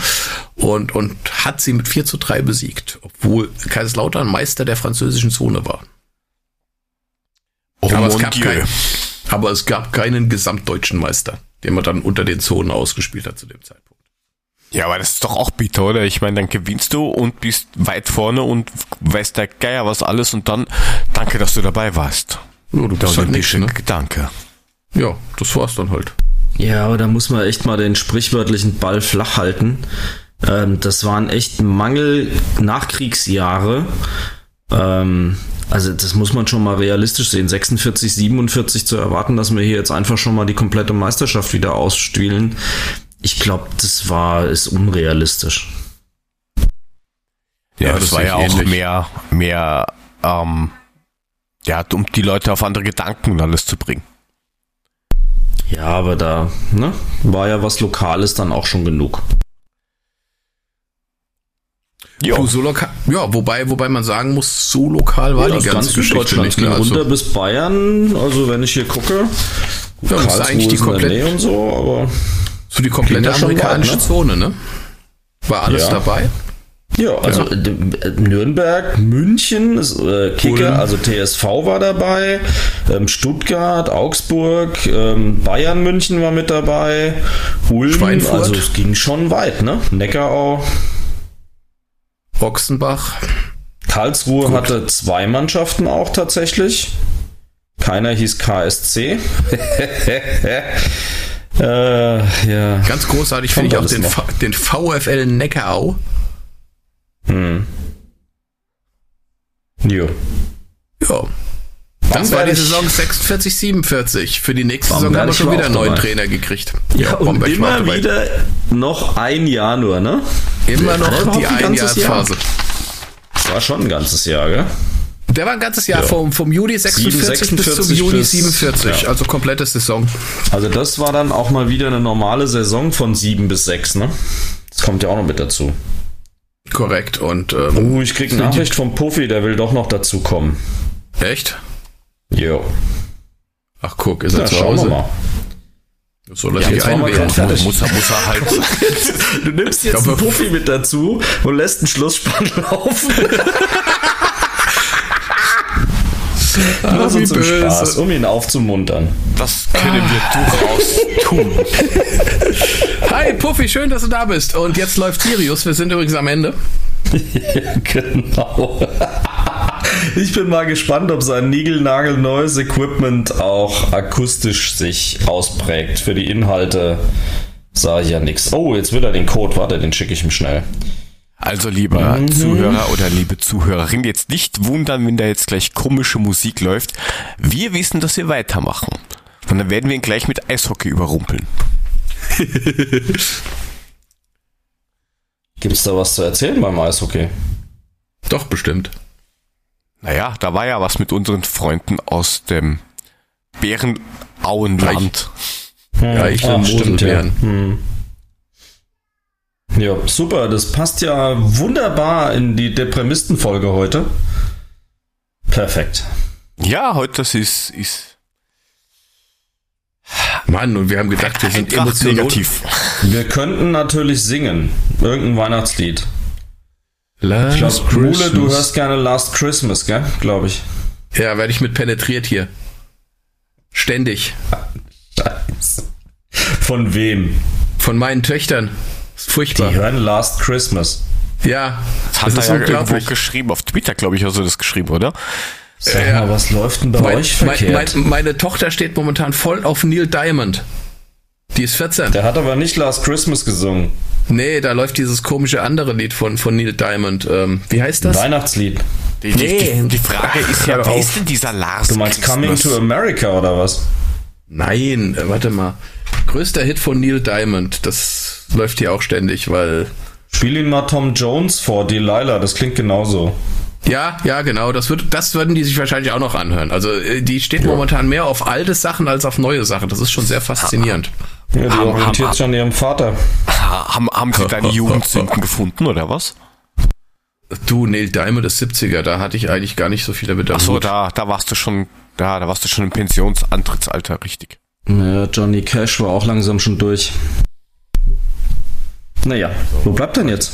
Und und hat sie mit 4 zu 3 besiegt, obwohl Kaiserslautern Meister der französischen Zone war. Oh aber, es gab kein, aber es gab keinen gesamtdeutschen Meister, den man dann unter den Zonen ausgespielt hat zu dem Zeitpunkt. Ja, aber das ist doch auch bitter, oder? Ich meine, dann gewinnst du und bist weit vorne und weißt der Geier was alles und dann danke, dass du dabei warst. Ja, du Der bist halt olympische nix, ne? Gedanke. Ja, das war's dann halt. Ja, aber da muss man echt mal den sprichwörtlichen Ball flach halten. Ähm, das waren echt Mangel-Nachkriegsjahre. Ähm, also das muss man schon mal realistisch sehen. 46, 47 zu erwarten, dass wir hier jetzt einfach schon mal die komplette Meisterschaft wieder ausspielen. Ich glaube, das war ist unrealistisch. Ja, Ja, das, das war ja auch ähnlich. mehr, mehr, ähm, ja, um die Leute auf andere Gedanken und alles zu bringen. Ja, aber da ne, war ja was Lokales dann auch schon genug. Jo. So lokal, ja, wobei, wobei man sagen muss, so lokal war Ja, die ganze ganze Geschichte Deutschland nicht. ging Ne? runter Also, bis Bayern. Also wenn ich hier gucke, Ja, das ist Karlsruhe eigentlich die ist in der komplett- Nähe und so, aber so die komplette amerikanische weit, ne? Zone, ne? War alles Ja. dabei? Ja, also Ja. Nürnberg, München, äh, Kicker, Ulm. also TSV war dabei, ähm, Stuttgart, Augsburg, ähm, Bayern München war mit dabei, Ulm, Schweinfurt. also es ging schon weit, ne? Neckarau, Ochsenbach. Karlsruhe hatte zwei Mannschaften auch tatsächlich. Keiner hieß KSC. <laughs> äh, ja. Ganz großartig finde ich auch den, den VfL Neckarau. Hm. Jo. Ja. Das war die Saison 46, 47. Für die nächste Saison haben wir schon wieder einen neuen dabei. Trainer gekriegt. Ja, und war auch immer wieder noch ein Jahr nur, ne? Immer er noch die ein ganzes Jahr? Einjahresphase. War schon ein ganzes Jahr, gell? Der war ein ganzes Jahr Ja. vom, vom Juli 46 bis zum 46 Juni bis- 47. ja. Also komplette Saison. Also das war dann auch mal wieder eine normale Saison von sieben bis sechs, ne? Das kommt ja auch noch mit dazu. Korrekt. Und ähm, Oh, ich krieg eine Nachricht vom Puffy, der will doch noch dazu kommen. echt? Jo. Ach guck, ist er Ja, zu Hause? mal. Soll er Ja, sich einwählen? Muss er, muss er halt. <laughs> Du nimmst jetzt glaube- einen Puffy mit dazu und lässt einen Schlussspann <laughs> laufen. <laughs> Nur so zum böse. Spaß, um ihn aufzumuntern. Das können wir durchaus tun. Hi Puffy, schön, dass du da bist. Und jetzt läuft Sirius. Wir sind übrigens am Ende. genau. Ich bin mal gespannt, ob sein niegelnagelneues Equipment auch akustisch sich ausprägt. Für die Inhalte sah ich ja nichts. Oh, jetzt will er den Code. Warte, den schicke ich ihm schnell. Also lieber Zuhörer oder liebe Zuhörerin, jetzt nicht wundern, wenn da jetzt gleich komische Musik läuft. Wir wissen, dass wir weitermachen. Und dann werden wir ihn gleich mit Eishockey überrumpeln. <laughs> Gibt's da was zu erzählen beim Eishockey? Doch, bestimmt. Naja, da war ja was mit unseren Freunden aus dem Bärenauenland. Ja, ich Ah, stimmt, ja. Hm. Ja, super. Das passt ja wunderbar in die Deprimisten-Folge heute. Perfekt. Ja, heute das ist, ist Mann, und wir haben gedacht, wir sind Eintracht emotional. negativ. Wir könnten natürlich singen. Irgendein Weihnachtslied. Last Ich glaube, Mule, du Christmas. hörst gerne Last Christmas, gell? Glaube ich. Ja, werde ich mit penetriert hier. Ständig. Scheiße. Von wem? Von meinen Töchtern. Ist furchtbar. Die hören Last Christmas. Ja, Das hat das ist er ja irgendwo geschrieben. Auf Twitter, glaube ich, hast du das geschrieben, oder? Sag Ja. mal, was läuft denn bei Mein, euch mein, verkehrt? mein, meine Tochter steht momentan voll auf Neil Diamond. Die ist 14. Der hat aber nicht Last Christmas gesungen. Nee, da läuft dieses komische andere Lied von, von Neil Diamond. Ähm, wie heißt das? Weihnachtslied. Die, Nee. die, die Frage ist ja, wer ist denn dieser Lars? Du meinst Christmas? Coming to America oder was? Nein, äh, warte mal. Größter Hit von Neil Diamond. Das läuft hier auch ständig, weil. Spiel ihn mal Tom Jones vor, Delilah, das klingt genauso. Ja, ja, genau. Das, wird, das würden die sich wahrscheinlich auch noch anhören. Also, äh, die steht momentan mehr auf alte Sachen als auf neue Sachen. Das ist schon sehr faszinierend. Ja, die Ham, orientiert ham, sich an ihrem Vater. Ha- Haben, haben sie deine Jugendsünden gefunden, oder was? Du, Neil Diamond ist 70er. Da hatte ich eigentlich gar nicht so viel damit am Ach so, Hut. da, da warst du schon, da, da warst du schon im Pensionsantrittsalter, richtig. Ja, Johnny Cash war auch langsam schon durch. Naja, wo bleibt denn jetzt?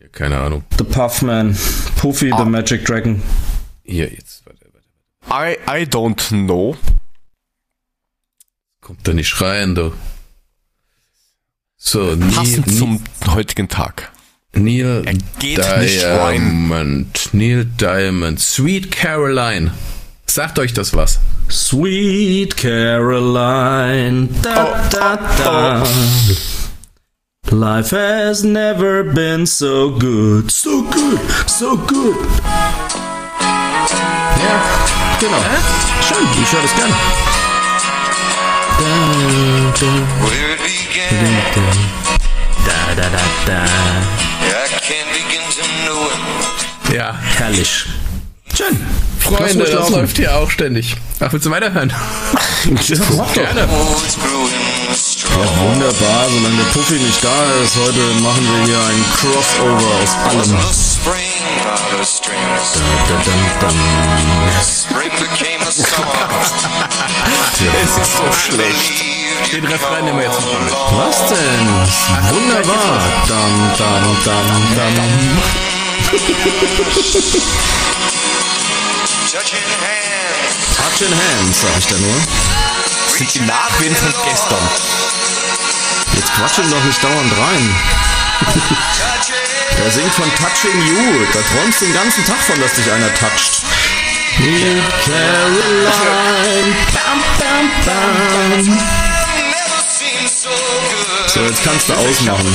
Ja, keine Ahnung. The Puffman, Puffy, Ah. the Magic Dragon. Hier, jetzt. Warte, warte. I, I don't know. Kommt da nicht rein, du. So, Neil, Passend zum heutigen Tag. Neil Er geht nicht rein. Diamond. Neil Diamond. Sweet Caroline. Sagt euch das was? Sweet Caroline. Da, da, da. Life has never been so good. So good, so good. Ja, genau. Schön, ich höre das gerne. Da, da, Where it began, da, da, da, da. I can't begin to know it. Ja. Herrlich. Schön. Freunde, das läuft hier auch ständig. Ach, willst du weiterhören? Gerne. Ja, wunderbar. Solange der Puffy nicht da ist, heute machen wir hier ein Crossover aus allem. Spring became the summer. Es ist so schlecht. Den Refrain nehmen wir jetzt noch mit. Was denn? Wunderbar. Dam, dam, dam, dam. Touching hands. Touch in Hands, sag ich da nur. Das sind die Nachwehen von gestern. Jetzt quatschen doch nicht dauernd rein. Touching. Er singt von Touching You. Da träumst du den ganzen Tag von, dass dich einer toucht. Sweet Caroline. Bam, bam, bam. So jetzt kannst du ausmachen.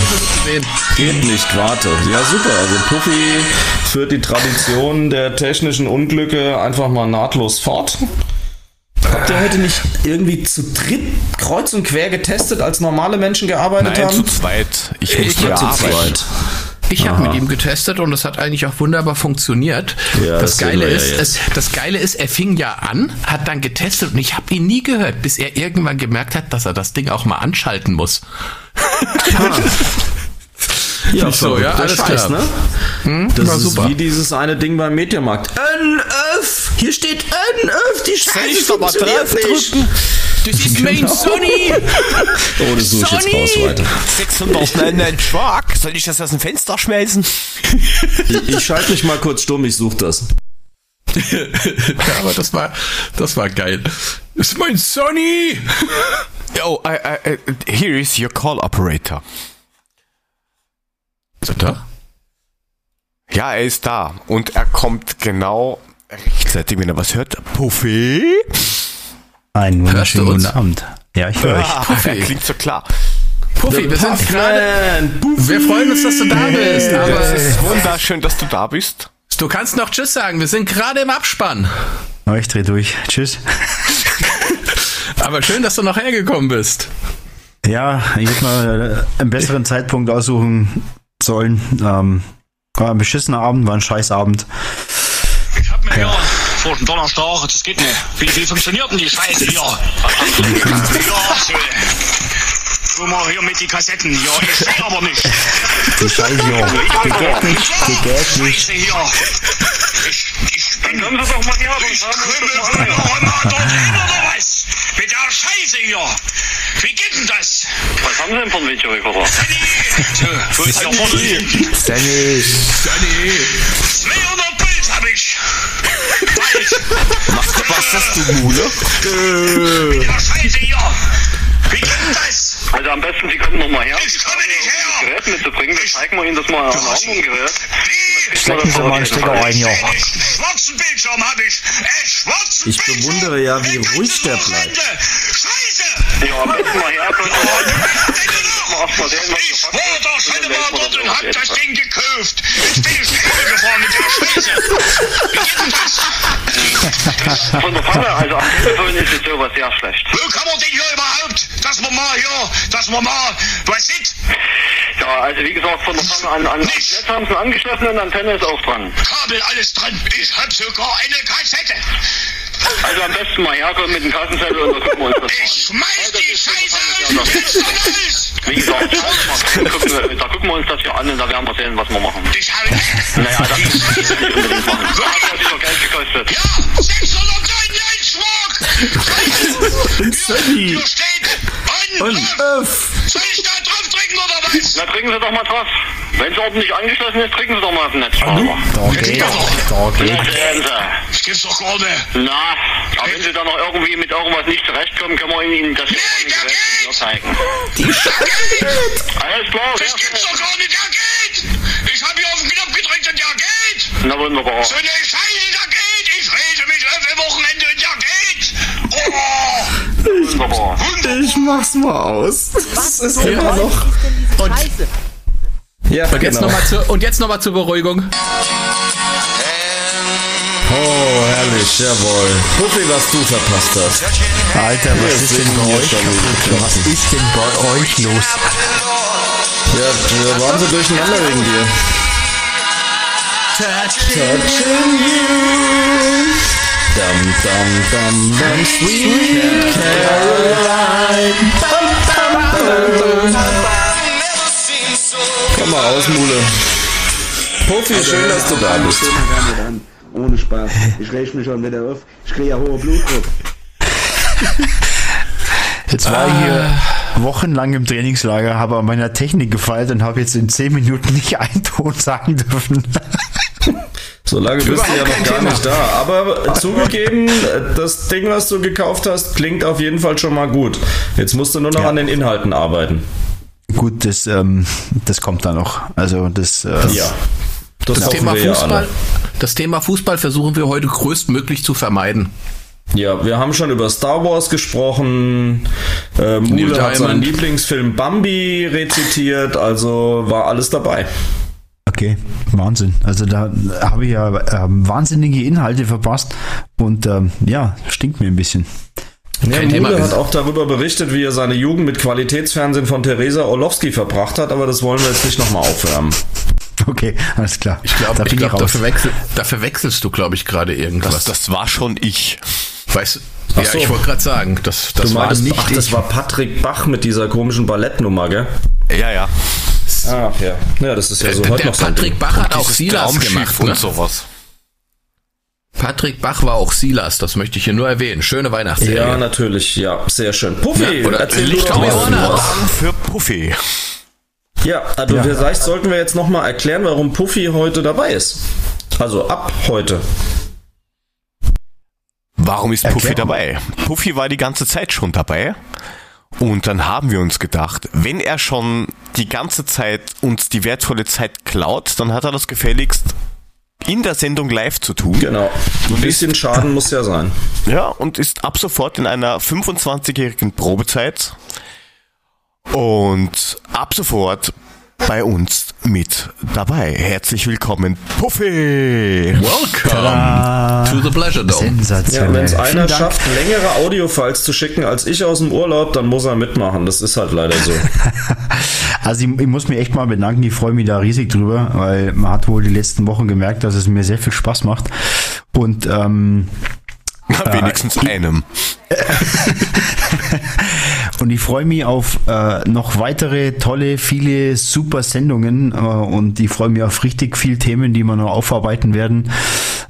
Geht nicht, warte. Ja, super. Also Puffy führt die Tradition der technischen Unglücke einfach mal nahtlos fort. Habt ihr heute nicht irgendwie zu dritt kreuz und quer getestet, als normale Menschen gearbeitet Nein, zu haben? zweit. Ich Ich musste hab zu zweit. Ich habe mit ihm getestet und es hat eigentlich auch wunderbar funktioniert. Ja, das das Geile wir ja ist, es, das Geile ist, er fing ja an, hat dann getestet und ich habe ihn nie gehört, bis er irgendwann gemerkt hat, dass er das Ding auch mal anschalten muss. Ja, so, ja, alles Scheiß, klar. ne? Das war ist super. wie dieses eine Ding beim Mediamarkt. NF! Hier steht NF! Die Scheiße funktioniert nicht! Das ist mein Genau. Sony! <laughs> Oh, das suche ich jetzt raus weiter. 699 Schwag. Soll ich das aus dem Fenster schmelzen? Ich, ich schalte mich mal kurz stumm, ich suche das. ja, <laughs> aber das war, das war geil. Das ist mein Sony! Oh, I, I, I, here is your call operator. Ist er da? Ja, er ist da. Und er kommt genau rechtzeitig, wenn er was hört. Puffy? Einen wunderschönen guten Abend. Ja, ich höre euch. Ah, Puffy. er klingt so klar. Puffy, wir sind gerade. Wir freuen uns, dass du da bist, Es aber ist wunderschön, dass du da bist. du kannst noch Tschüss sagen. Wir sind gerade im Abspann. Oh, ich dreh durch. Tschüss. <laughs> Aber schön, dass du noch hergekommen bist. Ja, ich hätte mal äh, einen besseren Zeitpunkt aussuchen sollen. Ähm, war ein beschissener Abend, war ein Scheißabend. Ich hab mir hier vor dem Donnerstag, das geht nicht. Wie, wie funktioniert denn die Scheiße hier? ja, so. Guck mal hier mit die Kassetten. Ja, ich seh aber nicht. Die Scheiße, ja. Die geht nicht, die geht nicht. Scheiße hier. Ich, ich bin... Dann doch mal her. Ich krümmel von noch immer dort hin oder was? Mit der Scheiße hier. Wie geht denn das? Was haben Sie denn ein Videorekorder? So, wo ist der vorne? Sandy. Sanni! Bald. Was ist das, du Mule? Hier. Wie geht denn das? Also am besten, Sie kommen noch mal her. Ich komme nicht her. Gerät zeigen wir Ihnen das mal an einem Gerät. Stecken Sie mal einen Stecker ein, ja. Schwarzen Bildschirm habe ich. Äh, schwarzen Ich bewundere ja, wie ruhig der bleibt. Scheiße! Ja, am besten mal her, was Ich war doch schon mal dort und hab das Ding gekauft. Jetzt bin ich Schäme gefahren mit der Scheiße. Wie geht denn das? Von der Pfanne, also am Telefon ist es sowas sehr schlecht. Wo kann man denn hier überhaupt, dass man mal hier, dass man mal, was sieht? Ja, also wie gesagt, von der Pfanne an, an. Netz haben sie eine angeschlossene Antenne ist auch dran. Kabel alles dran. Ich hab sogar eine Kassette. Also am besten mal herkommen mit dem Kassenzettel und dann gucken wir uns das Ich schmeiß Das die ist Scheiße schon aus dem Fenster raus. Wie gesagt, da gucken, wir, da gucken wir uns das hier an und da werden wir sehen, was wir machen. Ich hau weg. Naja, das ist nicht unbedingt <laughs> machen. Das hat ja sicher Geld gekostet. Ja, 699 Schmuck. Hier, hier steht Und off. öff. Soll ich da drücken oder was? Na, drücken Sie doch mal drauf. Wenn es ordentlich angeschlossen ist, drücken Sie doch mal auf den Netzschalter. Da geht, da geht. Das gibt's doch gar nicht. Na, aber wenn Sie da noch irgendwie mit irgendwas nicht zurechtkommen, können wir Ihnen das hier Nee, der hier zeigen. Alles klar, Das gibt's doch gar nicht. Der geht. Ich hab hier auf den Knopf gedrückt und der geht. Na wunderbar. So eine Scheiße, der geht. Ich rede mich auf Wochenende und der geht. Oh, Wunderbar. Ich mach's mal aus. Das ist immer noch. Und, Ja, und, jetzt genau. noch mal zur, und jetzt nochmal zur Beruhigung. Oh, herrlich, jawohl. Puffy, was du verpasst hast. Alter, was ist denn bei euch? Was ist denn bei euch los? Ja, wir waren so durcheinander wegen dir. Touching you. Dum, dum, dum, dum, sweet Caroline. Bum, bum, bum. Komm mal raus, Mule. Puffy, schön, dass du da bist. Ohne Spaß. Ich reg mich schon wieder auf. Ich kriege ja hohen Blutdruck. Jetzt war ich hier wochenlang im Trainingslager, habe an meiner Technik gefeilt und habe jetzt in 10 Minuten nicht einen Ton sagen dürfen. So lange bist du ja Überhaupt noch gar Thema. nicht da. Aber zugegeben, das Ding, was du gekauft hast, klingt auf jeden Fall schon mal gut. Jetzt musst du nur noch Ja. an den Inhalten arbeiten. Gut, das, ähm, das kommt dann noch. Also das, äh, Ja. Das, Das Thema, ja Fußball, alle. das Thema Fußball versuchen wir heute größtmöglich zu vermeiden. Ja, wir haben schon über Star Wars gesprochen. Äh, Mule hat seinen. Lieblingsfilm Bambi rezitiert, also war alles dabei. Okay, Wahnsinn. Also da habe ich ja ähm, wahnsinnige Inhalte verpasst und ähm, ja, stinkt mir ein bisschen. Ja, Kein Thema. Mule hat auch darüber berichtet, wie er seine Jugend mit Qualitätsfernsehen von Theresa Orlowski verbracht hat, aber das wollen wir jetzt nicht nochmal aufwärmen. Okay, alles klar. Ich glaube, da ich glaub, ich da, raus. verwechsel, da verwechselst du, glaube ich, gerade irgendwas. Das, das war schon ich. weißt, Ach ja, so. ich wollte gerade sagen, das, das Du war meintest, nicht ach, das ich. war Patrick Bach mit dieser komischen Ballettnummer, gell? Ja, ja. Ach ja. Ja, das ist ja so der heute der noch so Patrick Ding. Bach hat auch Silas Traumschiff gemacht. und Ne? sowas. Patrick Bach war auch Silas, das möchte ich hier nur erwähnen. Schöne Weihnachtsserie. Ja, natürlich, ja, sehr schön. Puffy, Ja, oder erzähl du Licht doch mal. Für Puffy. Ja, also Ja. vielleicht sollten wir jetzt nochmal erklären, warum Puffy heute dabei ist. Also ab heute. Warum ist Puffy Erklär dabei? Puffy war die ganze Zeit schon dabei. Und dann haben wir uns gedacht, wenn er schon die ganze Zeit uns die wertvolle Zeit klaut, dann hat er das gefälligst in der Sendung live zu tun. Genau. Ein bisschen Schaden muss ja sein. Ja, und ist ab sofort in einer 25-jährigen Probezeit und ab sofort bei uns mit dabei. Herzlich willkommen, Puffy! Welcome to the Pleasure Dome. Sensationell. Ja, wenn es einer schafft, längere Audiofiles zu schicken als ich aus dem Urlaub, dann muss er mitmachen. Das ist halt leider so. <laughs> Also ich, ich muss mich echt mal bedanken, ich freue mich da riesig drüber, weil man hat wohl die letzten Wochen gemerkt, dass es mir sehr viel Spaß macht. Und ähm, Na, wenigstens einem. <laughs> Und ich freue mich auf äh, noch weitere tolle, viele super Sendungen äh, und ich freue mich auf richtig viel Themen, die wir noch aufarbeiten werden.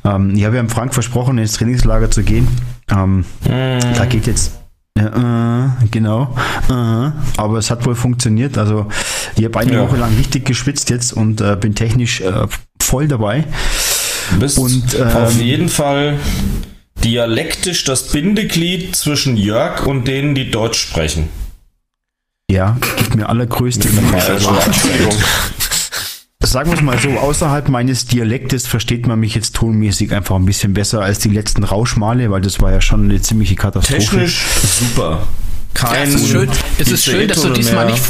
Ähm, ich habe ja im Frank versprochen, ins Trainingslager zu gehen. Ähm, Da geht jetzt ja, äh, genau. Äh, aber es hat wohl funktioniert. Also ich habe eine Ja. Woche lang richtig geschwitzt jetzt und äh, bin technisch äh, voll dabei. Du bist Und, ähm, auf jeden Fall dialektisch das Bindeglied zwischen Jörg und denen, die Deutsch sprechen. Ja, gibt mir allergrößte Entschuldigung. sagen wir es mal so, außerhalb meines Dialektes versteht man mich jetzt tonmäßig einfach ein bisschen besser als die letzten Rauschmale, weil das war ja schon eine ziemliche Katastrophe. Technisch super. Ja, Kein es ist schön, es ist schön dass du diesmal mehr. nicht.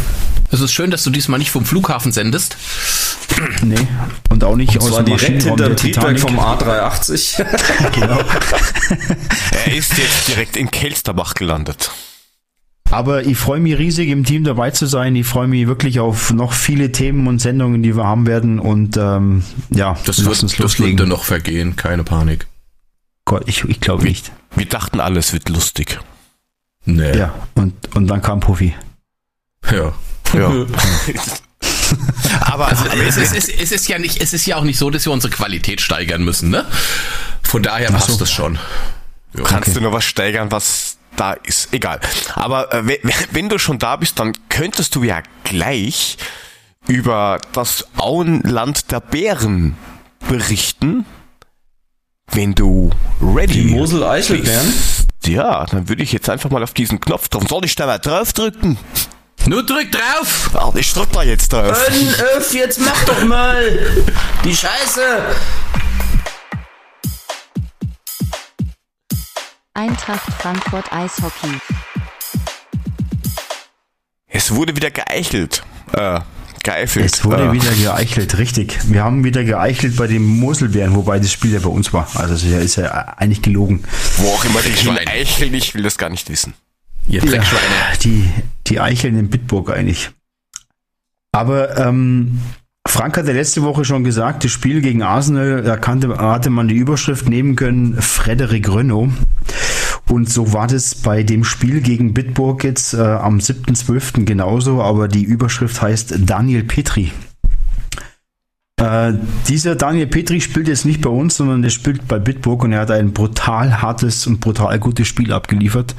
Es ist schön, dass du diesmal nicht vom Flughafen sendest. Nee, und auch nicht Das war dem direkt hinter dem Triebwerk vom A380. <laughs> Genau. Er ist jetzt direkt in Kelsterbach gelandet. Aber ich freue mich riesig, im Team dabei zu sein. Ich freue mich wirklich auf noch viele Themen und Sendungen, die wir haben werden. Und ähm, ja, Das wird, uns das wird loslegen. dann noch vergehen, keine Panik. Gott, ich, ich glaube nicht. Wir dachten, alles wird lustig. Nee. Ja, und, und dann kam Puffy. ja. Ja. <laughs> aber Also es ist, es, ist, es ist ja nicht, es ist ja auch nicht so, dass wir unsere Qualität steigern müssen, ne? Von daher passt so. das schon. kannst du noch was steigern, was da ist. Egal. Aber äh, we- wenn du schon da bist, dann könntest du ja gleich über das Auenland der Bären berichten, wenn du ready Die Mosel-Eichelbeeren? bist. Ja, dann würde ich jetzt einfach mal auf diesen Knopf drücken. Soll ich da mal drauf drücken? Nur drück drauf! Ah, ich drück da jetzt drauf. Öff, jetzt mach doch mal die Scheiße. Eintracht Frankfurt Eishockey. Es wurde wieder geeichelt. Äh, geeifelt. Es wurde äh, wieder geeichelt, richtig. Wir haben wieder geeichelt bei den Moselbären, wobei das Spiel ja bei uns war. Also es ist ja, ist ja eigentlich gelogen. Wo auch immer die eicheln, ich will das gar nicht wissen. Ihr Dreckschweine. Die, die Eicheln in Bitburg eigentlich. Aber ähm, Frank hatte letzte Woche schon gesagt, das Spiel gegen Arsenal, da kannte, hatte man die Überschrift nehmen können, Frederik Renault. Und so war das bei dem Spiel gegen Bitburg jetzt äh, am 7.12. genauso, aber die Überschrift heißt Daniel Petri. Äh, dieser Daniel Petri spielt jetzt nicht bei uns, sondern der spielt bei Bitburg und er hat ein brutal hartes und brutal gutes Spiel abgeliefert.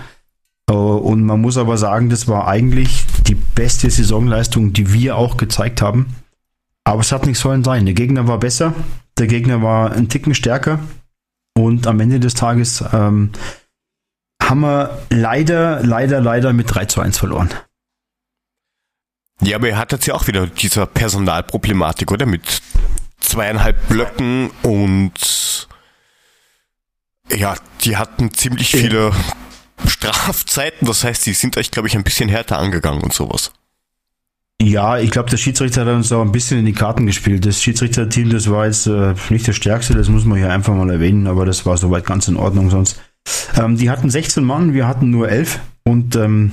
Äh, Und man muss aber sagen, das war eigentlich die beste Saisonleistung, die wir auch gezeigt haben. Aber es hat nicht sollen sein. Der Gegner war besser, der Gegner war ein Ticken stärker und am Ende des Tages ähm, haben wir leider, leider, leider mit 3 zu 1 verloren. Ja, aber er hat jetzt ja auch wieder dieser Personalproblematik, oder? Mit zweieinhalb Blöcken und ja, die hatten ziemlich viele Strafzeiten. Das heißt, die sind euch, glaube ich, ein bisschen härter angegangen und sowas. Ja, ich glaube, der Schiedsrichter hat uns auch ein bisschen in die Karten gespielt. Das Schiedsrichterteam, das war jetzt äh, nicht das stärkste, das muss man hier einfach mal erwähnen, aber das war soweit ganz in Ordnung sonst. Ähm, die hatten 16 Mann, wir hatten nur 11 und ähm,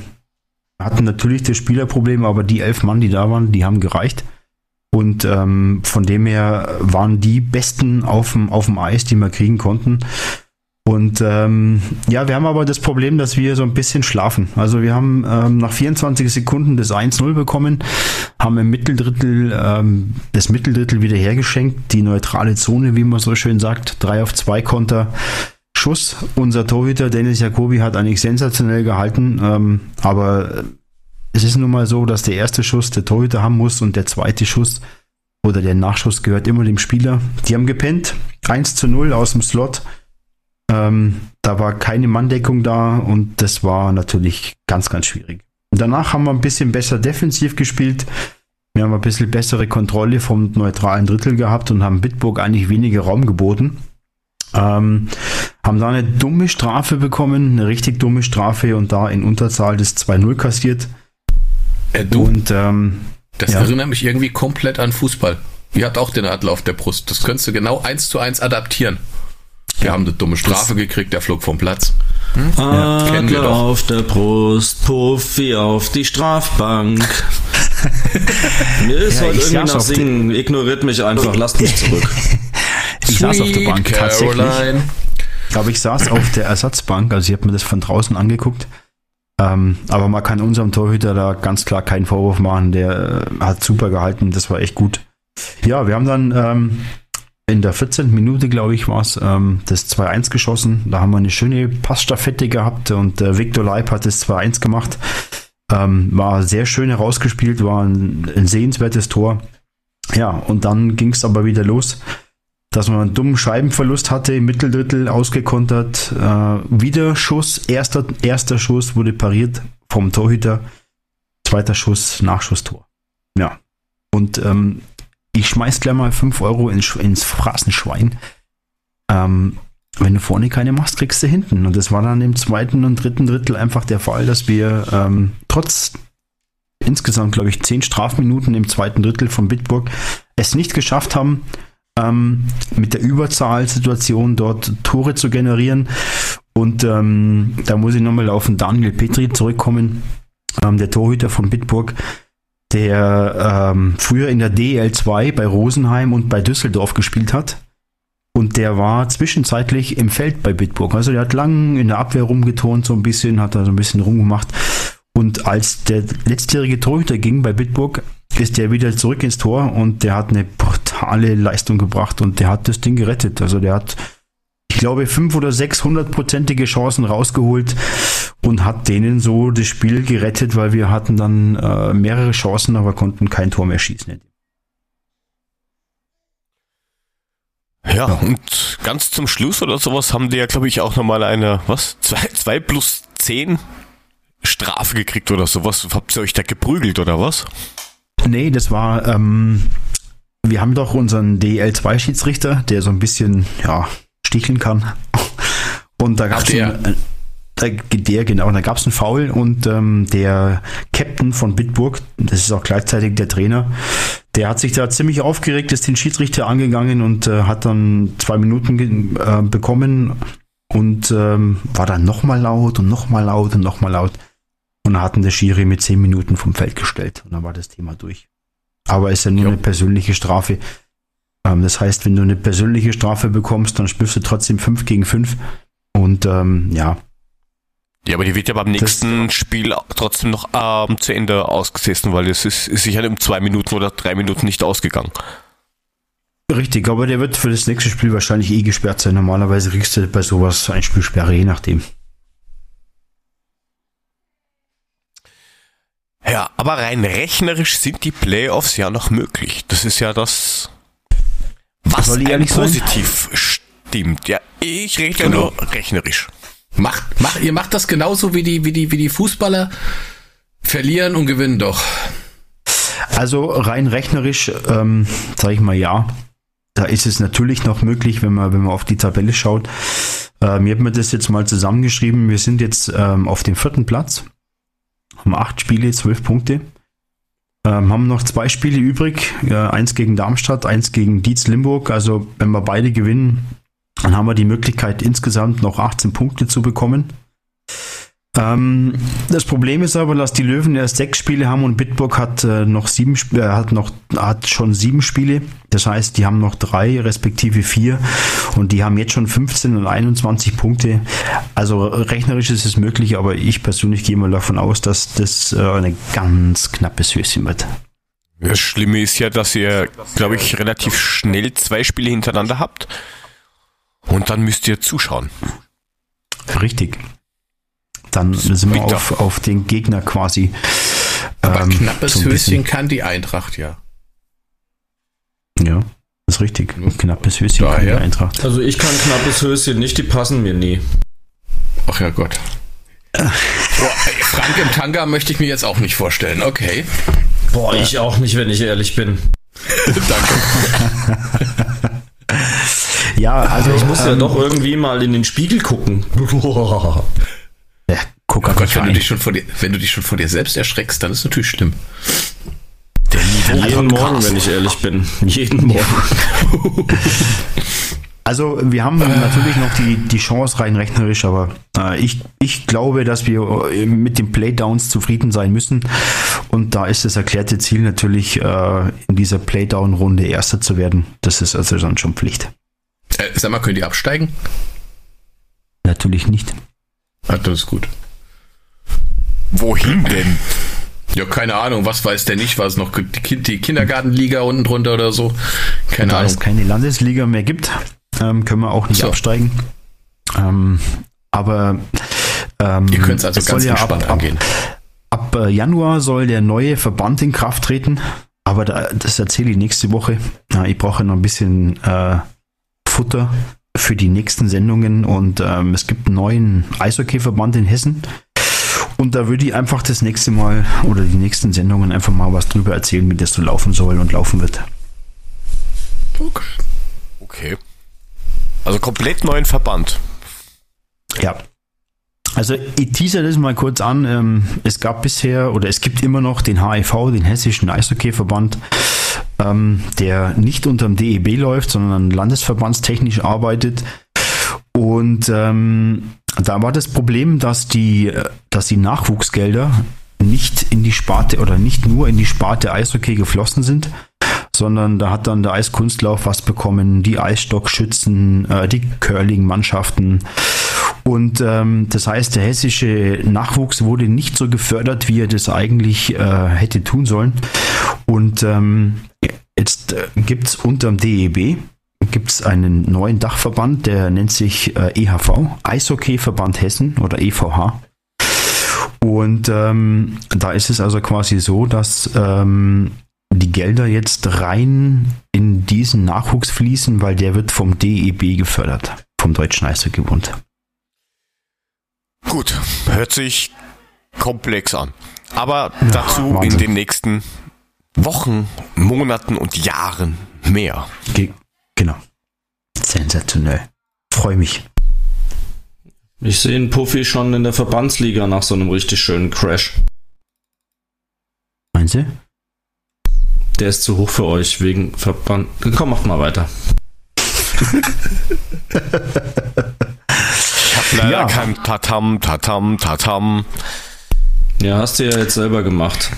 hatten natürlich das Spielerproblem, aber die 11 Mann, die da waren, die haben gereicht. Und ähm, von dem her waren die Besten auf dem, auf dem Eis, die wir kriegen konnten. Und ähm, ja, wir haben aber das Problem, dass wir so ein bisschen schlafen. Also wir haben ähm, nach 24 Sekunden das 1-0 bekommen, haben im Mitteldrittel ähm, das Mitteldrittel wieder hergeschenkt, die neutrale Zone, wie man so schön sagt, 3 auf 2 Konter. Schuss. Unser Torhüter Dennis Jacobi hat eigentlich sensationell gehalten, ähm, aber es ist nun mal so, dass der erste Schuss der Torhüter haben muss und der zweite Schuss oder der Nachschuss gehört immer dem Spieler. Die haben gepennt, 1 zu 0 aus dem Slot. Ähm, da war keine Manndeckung da und das war natürlich ganz, ganz schwierig. Und danach haben wir ein bisschen besser defensiv gespielt. Wir haben ein bisschen bessere Kontrolle vom neutralen Drittel gehabt und haben Bitburg eigentlich weniger Raum geboten. Ähm, haben da eine dumme Strafe bekommen, eine richtig dumme Strafe und da in Unterzahl das 2-0 kassiert. Äh, du, Und ähm, das ja. erinnert mich irgendwie komplett an Fußball. Ihr habt auch den Adler auf der Brust. Das könntest du genau eins zu eins adaptieren. Wir haben eine dumme Strafe gekriegt, der flog vom Platz. kennen wir Adler doch. auf der Brust, Puffy auf die Strafbank. <laughs> Mir ist Ja, heute ich irgendwie nach Singen. Ignoriert mich einfach, lasst mich zurück. ich saß auf der Bank Sweet tatsächlich. Caroline. Aber ich saß auf der Ersatzbank, also ich habe mir das von draußen angeguckt. Ähm, aber man kann unserem Torhüter da ganz klar keinen Vorwurf machen. Der äh, hat super gehalten, das war echt gut. Ja, wir haben dann ähm, in der 14. Minute, glaube ich, war es, ähm, das 2-1 geschossen. Da haben wir eine schöne Passstaffette gehabt und äh, Victor Leib hat das 2-1 gemacht. Ähm, war sehr schön herausgespielt, war ein, ein sehenswertes Tor. Ja, und dann ging es aber wieder los dass man einen dummen Scheibenverlust hatte im Mitteldrittel, ausgekontert. Äh, wieder Schuss, erster, erster Schuss wurde pariert vom Torhüter. Zweiter Schuss, Nachschusstor. Ja. Und ähm, ich schmeiß gleich mal 5 Euro ins, ins Phrasenschwein. Ähm, wenn du vorne keine machst, kriegst du hinten. Und das war dann im zweiten und dritten Drittel einfach der Fall, dass wir ähm, trotz insgesamt, glaube ich, zehn Strafminuten im zweiten Drittel von Bitburg es nicht geschafft haben, ähm, mit der Überzahlsituation dort Tore zu generieren. Und ähm, da muss ich nochmal auf den Daniel Petri zurückkommen, ähm, der Torhüter von Bitburg, der ähm, früher in der DL2 bei Rosenheim und bei Düsseldorf gespielt hat. Und der war zwischenzeitlich im Feld bei Bitburg. Also der hat lang in der Abwehr rumgetont, so ein bisschen, hat da so ein bisschen rumgemacht. Und als der letztjährige Torhüter ging bei Bitburg, ist der wieder zurück ins Tor und der hat eine brutale Leistung gebracht und der hat das Ding gerettet. Also der hat, ich glaube, fünf oder sechs hundertprozentige Chancen rausgeholt und hat denen so das Spiel gerettet, weil wir hatten dann äh, mehrere Chancen, aber konnten kein Tor mehr schießen. Ja, und ganz zum Schluss oder sowas haben die ja, glaube ich, auch nochmal eine, was? Zwei, zwei plus zehn Strafe gekriegt oder sowas. Habt ihr euch da geprügelt oder was? Nee, das war, ähm, wir haben doch unseren DL2-Schiedsrichter, der so ein bisschen, ja, sticheln kann. Und da gab es der. Da, der, genau, da gab es einen Foul und ähm, der Captain von Bitburg, das ist auch gleichzeitig der Trainer, der hat sich da ziemlich aufgeregt, ist den Schiedsrichter angegangen und äh, hat dann zwei Minuten äh, bekommen und ähm, war dann nochmal laut und nochmal laut und nochmal laut. Und hatten der Schiri mit zehn Minuten vom Feld gestellt. Und dann war das Thema durch. Aber ist ja nur jo. eine persönliche Strafe. Ähm, das heißt, wenn du eine persönliche Strafe bekommst, dann spielst du trotzdem 5 gegen 5. Und ähm, ja. Ja, aber die wird ja beim nächsten das, Spiel trotzdem noch ähm, zu Ende ausgesessen, weil es ist, ist sicher in zwei Minuten oder drei Minuten nicht ausgegangen. Richtig, aber der wird für das nächste Spiel wahrscheinlich eh gesperrt sein. Normalerweise kriegst du bei sowas ein Spielsperre, je nachdem. Ja, aber rein rechnerisch sind die Playoffs ja noch möglich. Das ist ja das, was ein positiv sein? stimmt. Ja, ich rede ja genau. nur rechnerisch. Macht, macht, ihr macht das genauso wie die, wie die, wie die Fußballer verlieren und gewinnen doch. Also rein rechnerisch, ähm, sage ich mal ja. Da ist es natürlich noch möglich, wenn man, wenn man auf die Tabelle schaut. Äh, mir hat mir das jetzt mal zusammengeschrieben. Wir sind jetzt ähm, auf dem vierten Platz haben acht Spiele, zwölf Punkte. Ähm, haben noch zwei Spiele übrig. Äh, eins gegen Darmstadt, eins gegen Dietz Limburg. Also wenn wir beide gewinnen, dann haben wir die Möglichkeit, insgesamt noch 18 Punkte zu bekommen. Ähm, das Problem ist aber, dass die Löwen erst sechs Spiele haben und Bitburg hat äh, noch sieben, äh, hat noch, hat schon sieben Spiele. Das heißt, die haben noch drei respektive vier und die haben jetzt schon 15 und 21 Punkte. Also rechnerisch ist es möglich, aber ich persönlich gehe mal davon aus, dass das äh, ein ganz knappes Höschen wird. Das Schlimme ist ja, dass ihr, glaube ich, relativ schnell zwei Spiele hintereinander habt und dann müsst ihr zuschauen. Richtig dann sind wir auf, auf den Gegner quasi. Aber ähm, knappes so Höschen kann die Eintracht ja. Ja, ist richtig. Ein knappes Höschen Daher. kann die Eintracht. Also ich kann knappes Höschen nicht, die passen mir nie. Ach ja Gott. Boah, Frank im Tanga möchte ich mir jetzt auch nicht vorstellen. Okay. Boah, ich auch nicht, wenn ich ehrlich bin. <laughs> Danke. <laughs> ja, also ich muss ähm, ja doch irgendwie mal in den Spiegel gucken. <laughs> Ja, guck oh Gott, wenn du, dich schon vor dir, wenn du dich schon vor dir selbst erschreckst, dann ist es natürlich schlimm. Der Jeden Morgen, wenn ich ehrlich bin. <laughs> Jeden Morgen. <laughs> Also wir haben natürlich noch die, die Chance rein rechnerisch, aber äh, ich, ich glaube, dass wir äh, mit den Playdowns zufrieden sein müssen. Und da ist das erklärte Ziel natürlich, äh, in dieser Playdown-Runde Erster zu werden. Das ist also dann schon Pflicht. Äh, sag mal, können die absteigen? Natürlich nicht. Ah, das ist gut. Wohin denn? Ja, keine Ahnung, was weiß der nicht, was noch die, die Kindergartenliga unten drunter oder so. Keine da Ahnung. es keine Landesliga mehr gibt, ähm, können wir auch nicht so. absteigen. Ähm, aber ähm, ihr könnt es also ganz entspannt ja ab, angehen. Ab, ab äh, Januar soll der neue Verband in Kraft treten, aber da, das erzähle ich nächste Woche. Ja, ich brauche noch ein bisschen äh, Futter für die nächsten Sendungen und ähm, es gibt einen neuen Eishockey-Verband in Hessen. Und da würde ich einfach das nächste Mal oder die nächsten Sendungen einfach mal was drüber erzählen, wie das so laufen soll und laufen wird. Okay. Okay. Also komplett neuen Verband. Ja. Also ich teaser das mal kurz an. Ähm, Es gab bisher oder es gibt immer noch den HIV, den Hessischen Eishockeyverband, ähm, der nicht unterm DEB läuft, sondern landesverbandstechnisch arbeitet. Und ähm, da war das Problem, dass die, dass die Nachwuchsgelder nicht in die Sparte oder nicht nur in die Sparte Eishockey geflossen sind, sondern da hat dann der Eiskunstlauf was bekommen, die Eisstockschützen, äh, die Curling-Mannschaften. Und ähm, das heißt, der hessische Nachwuchs wurde nicht so gefördert, wie er das eigentlich äh, hätte tun sollen. Und ähm, jetzt äh, gibt es unterm DEB gibt's einen neuen Dachverband, der nennt sich äh, EHV, Eishockeyverband Hessen oder EVH. Und ähm, da ist es also quasi so, dass ähm, die Gelder jetzt rein in diesen Nachwuchs fließen, weil der wird vom DEB gefördert, vom Deutschen Eishockeybund. Gut, hört sich komplex an. Aber dazu in Wahnsinn. den nächsten Wochen, Monaten und Jahren mehr. Ge genau. Sensationell. Freue mich. Ich sehe einen Puffy schon in der Verbandsliga nach so einem richtig schönen Crash. Meinen Sie? Der ist zu hoch für euch wegen Verband. Komm, macht mal weiter. <laughs> Leider Ja. kein Tatam, Tatam, Tatam. Ja, hast du ja jetzt selber gemacht.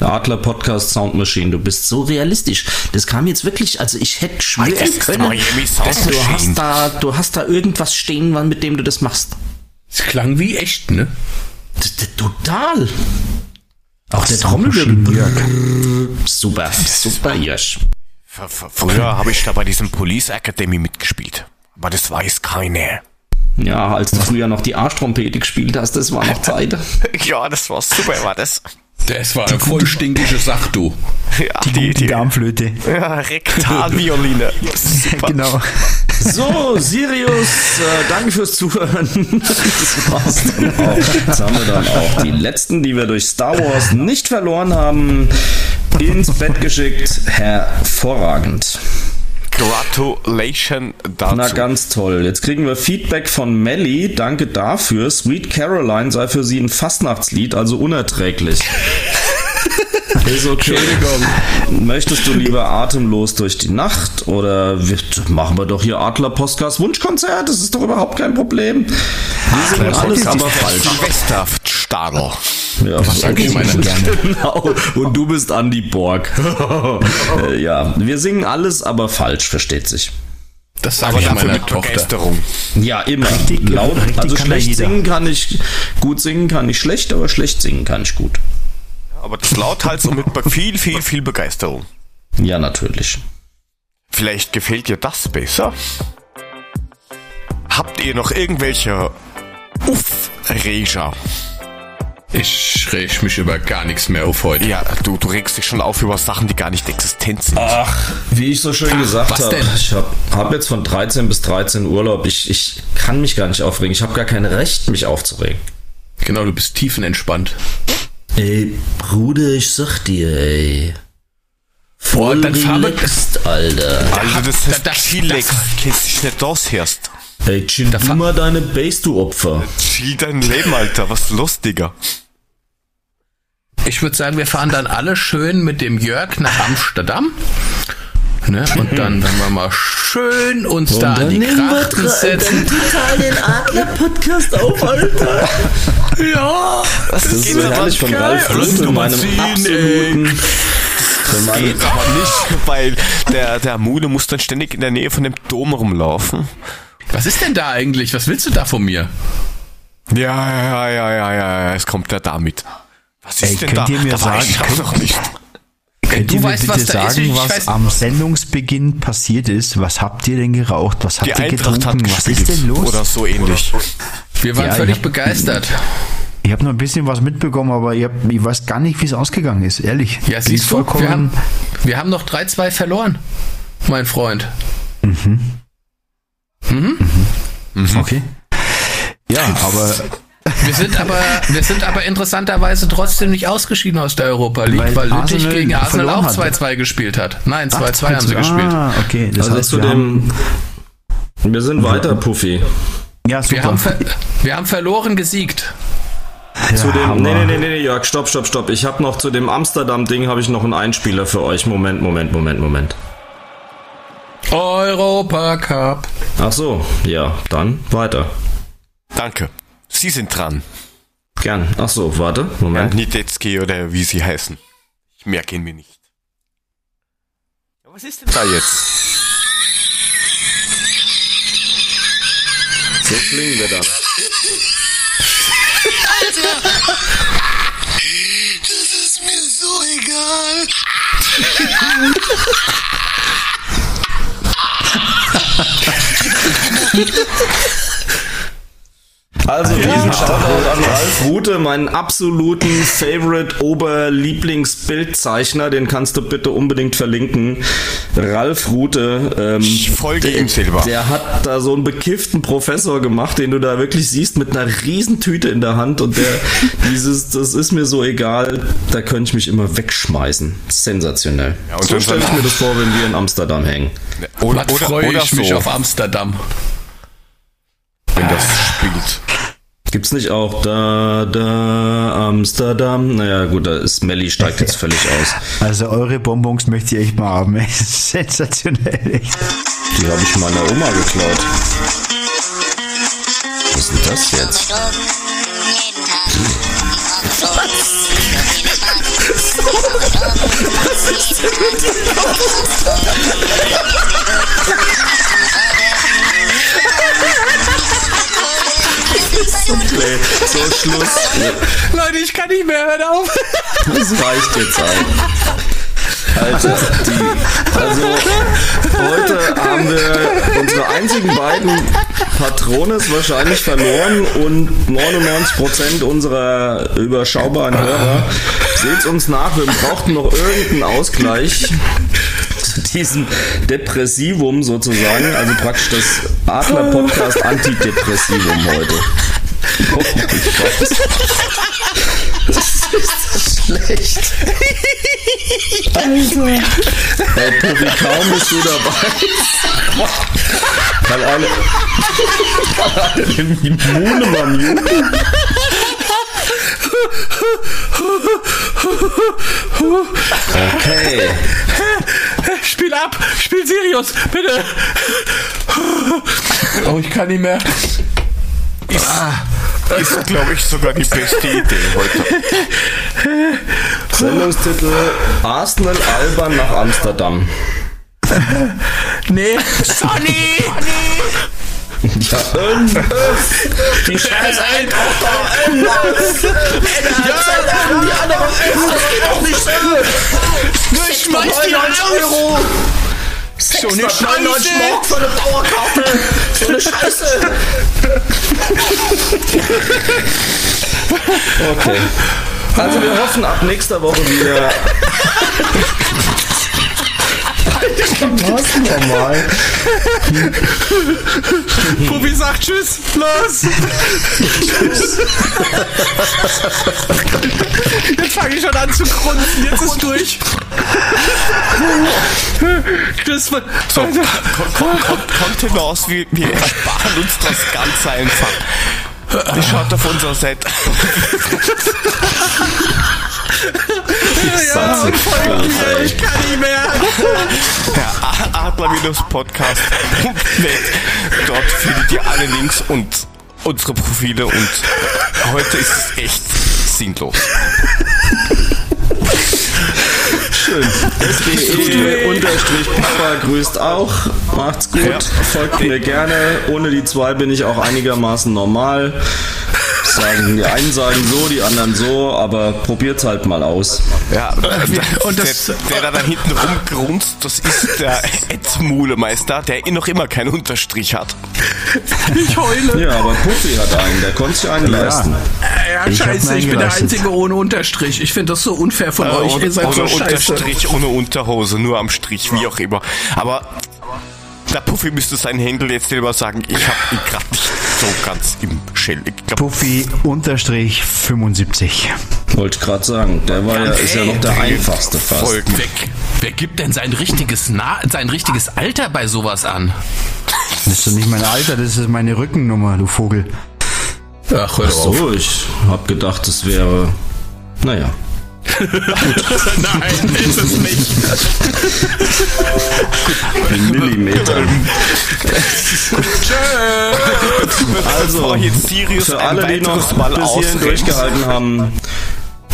Der Adler Podcast Sound Machine, du bist so realistisch. Das kam jetzt wirklich, also ich hätte schwören können, dass du hast da, du hast da irgendwas stehen, mit dem du das machst. Es klang wie echt, ne? Total. Auch der Trommelwirbel. Super, super, Josh. Früher habe ich da bei diesem Police Academy mitgespielt. Aber das weiß keine. Ja, als du früher noch die Arschtrompete gespielt hast, das war noch <laughs> Zeit. Ja, das war super, war das. Das war eine vollstinkige Sache, du. Ja, Die, die Darmflöte. ja, Rektalvioline. <laughs> Genau. So, Sirius, äh, danke fürs Zuhören. Das war's dann auch. Jetzt haben wir dann auch die letzten, die wir durch Star Wars nicht verloren haben, ins Bett geschickt. Hervorragend. Gratulation dazu. Na, ganz toll. Jetzt kriegen wir Feedback von Melly. Danke dafür. Sweet Caroline sei für sie ein Fastnachtslied, also unerträglich. <laughs> Ist okay. Möchtest du lieber atemlos durch die Nacht oder wir, machen wir doch hier Adler Podcast Wunschkonzert? Das ist doch überhaupt kein Problem. Wir sind alles aber falsch. Ja, was sag ich meine? <laughs> Genau. Und du bist Andy Borg. <laughs> Äh, ja, wir singen alles, aber falsch, versteht sich. Das sage ich meiner mit Tochter. Begeisterung. Ja, immer. Richtig- Laut, richtig also schlecht singen kann ich, gut singen kann ich schlecht, aber schlecht singen kann ich gut. Aber das lauthals und mit viel, viel, viel Begeisterung. Ja, natürlich. Vielleicht gefällt dir das besser? Habt ihr noch irgendwelche Uff-Reger? Ich reg mich über gar nichts mehr auf heute. Ja, du, du regst dich schon auf über Sachen, die gar nicht existent sind. Ach, wie ich so schön gesagt was habe, ich habe hab jetzt von 13 bis 13 Urlaub. Ich, ich kann mich gar nicht aufregen. Ich habe gar kein Recht, mich aufzuregen. Genau, du bist tiefenentspannt. Ey, Bruder, ich sag dir, ey. Boah, dann fahr relaxed, Alter. Also das da- ist das- chillax. das- Kennst dich nicht aushörst. Ey, chill du mal deine Base, du Opfer. Chill dein Leben, Alter. Was ist los, Digga? Ich würde sagen, wir fahren dann alle schön mit dem Jörg nach Amsterdam. Ne? Und <laughs> dann werden wir mal schön uns da an die Krachten setzen. total den Adler-Podcast auf, Alter. <laughs> Ja, Das ist so herrlich von Ralf Rüssel, du mal meinem absoluten... Meinem, Geht aber nicht, <laughs> weil der, der Mune muss dann ständig in der Nähe von dem Dom rumlaufen. was ist denn da eigentlich? Was willst du da von mir? Ja, ja, ja, ja, ja, ja, es kommt ja damit. Was ist Ey, denn könnt da? ihr mir da war ich sagen- auch noch nicht. Könnt Du ihr mir weißt, bitte was ist, sagen, ich was weiß- am Sendungsbeginn passiert ist? Was habt ihr denn geraucht? Was habt Die ihr Eintracht getrunken? Was ist denn los? Oder so ähnlich. Wir waren Ja, völlig hab- begeistert. Ich habe noch ein bisschen was mitbekommen, aber ich, hab, ich weiß gar nicht, wie es ausgegangen ist, ehrlich. Ja, Bin siehst du, vollkommen. wir haben, wir haben noch 3-2 verloren, mein Freund. Okay. Ja, aber Wir sind aber, wir sind aber interessanterweise trotzdem nicht ausgeschieden aus der Europa League, Weil weil, Lüttich Arsenal gegen Arsenal auch verloren hat. 2-2 gespielt hat. Nein, Ach, 2-2 haben sie ah, gespielt. okay. Das Also heißt, zu wir dem. Wir sind weiter, Puffy. ja, super. Wir haben, ver wir haben verloren gesiegt. Zu dem, nee, nee, nee, nee, Jörg, stopp, stopp, stopp. Ich habe noch zu dem Amsterdam-Ding habe ich noch einen Einspieler für euch. Moment, Moment, Moment, Moment. Europa Cup. Ach so, ja, dann weiter. Danke. Sie sind dran. Gern. Ach so, warte, Ja, Moment. Niedetzky oder wie sie heißen. Ich merke ihn mir nicht. Ja, was ist denn da jetzt? So klingen wir dann. Das ist mir so egal. <laughs> Also, riesen Shoutout an Ralf Rute, meinen absoluten Favorite Oberlieblingsbildzeichner. Den kannst du bitte unbedingt verlinken. Ralf Rute. Ähm, Ich folge der, ihm selber. Der hat da so einen bekifften Professor gemacht, den du da wirklich siehst mit einer riesen Tüte in der Hand und der <laughs> dieses, das ist mir so egal, da könnte ich mich immer wegschmeißen. Sensationell. Ja, und so stelle ich mir das vor, wenn wir in Amsterdam hängen. Oder, oder, freue oder ich mich so, auf Amsterdam. wenn das spielt. Gibt's nicht auch da, da, Amsterdam? Naja, gut, da ist Melly steigt jetzt völlig aus. Also eure Bonbons möchte ich echt mal haben. <laughs> ey. Sensationell. echt. Die habe ich meiner Oma geklaut. Was ist denn das jetzt? <laughs> <laughs> Okay, so Schluss. Leute, ich kann nicht mehr, hört auf. Das reicht jetzt auch. Alter, die, also heute haben wir unsere einzigen beiden Patrones wahrscheinlich verloren und 99% unserer überschaubaren Hörer. Seht uns nach, wir brauchten noch irgendeinen Ausgleich <laughs> zu diesem Depressivum sozusagen, also praktisch das Adler Podcast <laughs> Antidepressivum heute. Das ist so schlecht. Alter. Hey, Puffy, kaum bist du dabei. Weil alle, weil alle den Immune muten. Okay. Spiel ab, spiel Sirius, bitte. Oh, ich kann nicht mehr. Ist, glaube ich, sogar die beste Idee heute. Sendungstitel Arsenal albern nach Amsterdam. Nee. Sonny! Ja, irgendwas. Die scheiß Eintracht irgendwas. Ja, die anderen das geht doch nicht so. Ich schmeiß die Euro! So eine Scheiße. Mark für eine Dauerkarte. So eine Scheiße. Okay. Also wir hoffen ab nächster Woche wieder. Was normal? Pupi sagt Tschüss, los! Jetzt fange ich schon an zu grunzen, jetzt ist durch. Das war, So, kommt, kommt, hinaus, wir, wir ersparen uns das ganz einfach. Schaut auf unserer Seite. Krass, ey. ich kann nicht mehr. Ja, Adler-Podcast. Dort findet ihr alle Links und unsere Profile und heute ist es echt sinnlos. Schön. SGE unterstrich Papa grüßt auch. Macht's gut. Folgt mir gerne. Ohne die zwei bin ich auch einigermaßen normal. Sagen, die einen sagen so, die anderen so, aber probiert's halt mal aus. Ja, <laughs> und das- der, der da, da hinten rumgrunzt, das ist der Ed Mulemeister, der noch immer keinen Unterstrich hat. Ich heule. Ja, aber Puffy hat einen, der konnte sich einen leisten. Ja, Ich scheiße, ich bin der. Einzige ohne Unterstrich. Ich finde das so unfair von euch. ohne, Ihr seid ohne so scheiße. Unterstrich, ohne Unterhose, nur am Strich, wie auch immer. Aber der Puffy müsste seinen Händel jetzt selber sagen, ich hab ihn gerade nicht. So ganz im Shell. Puffy unterstrich 75. Wollte ich gerade sagen, der war ja, ist ja noch der einfachste fast. Folgen. Wer, wer gibt denn sein richtiges, Na sein richtiges Alter bei sowas an? Das ist doch nicht mein Alter, das ist meine Rückennummer, du Vogel. Ach, hör Ach doch auf. so, ich hab gedacht, es wäre. Naja. <laughs> Nein, ist es nicht. Millimeter. Also, für alle, die noch Mal bis hierhin durchgehalten haben,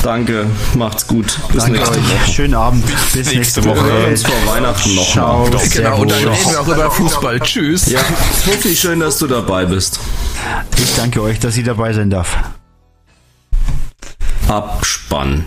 danke, macht's gut. Bis Danke nächste. Woche. Schönen Abend. Bis, nächste nächste Woche. Wir hören uns vor Weihnachten noch Ciao. mal. Genau, und dann reden wir auch über Fußball. Tschüss. Ja, Fuffi, schön, dass du dabei bist. Ich danke euch, dass ich dabei sein darf. Abspann.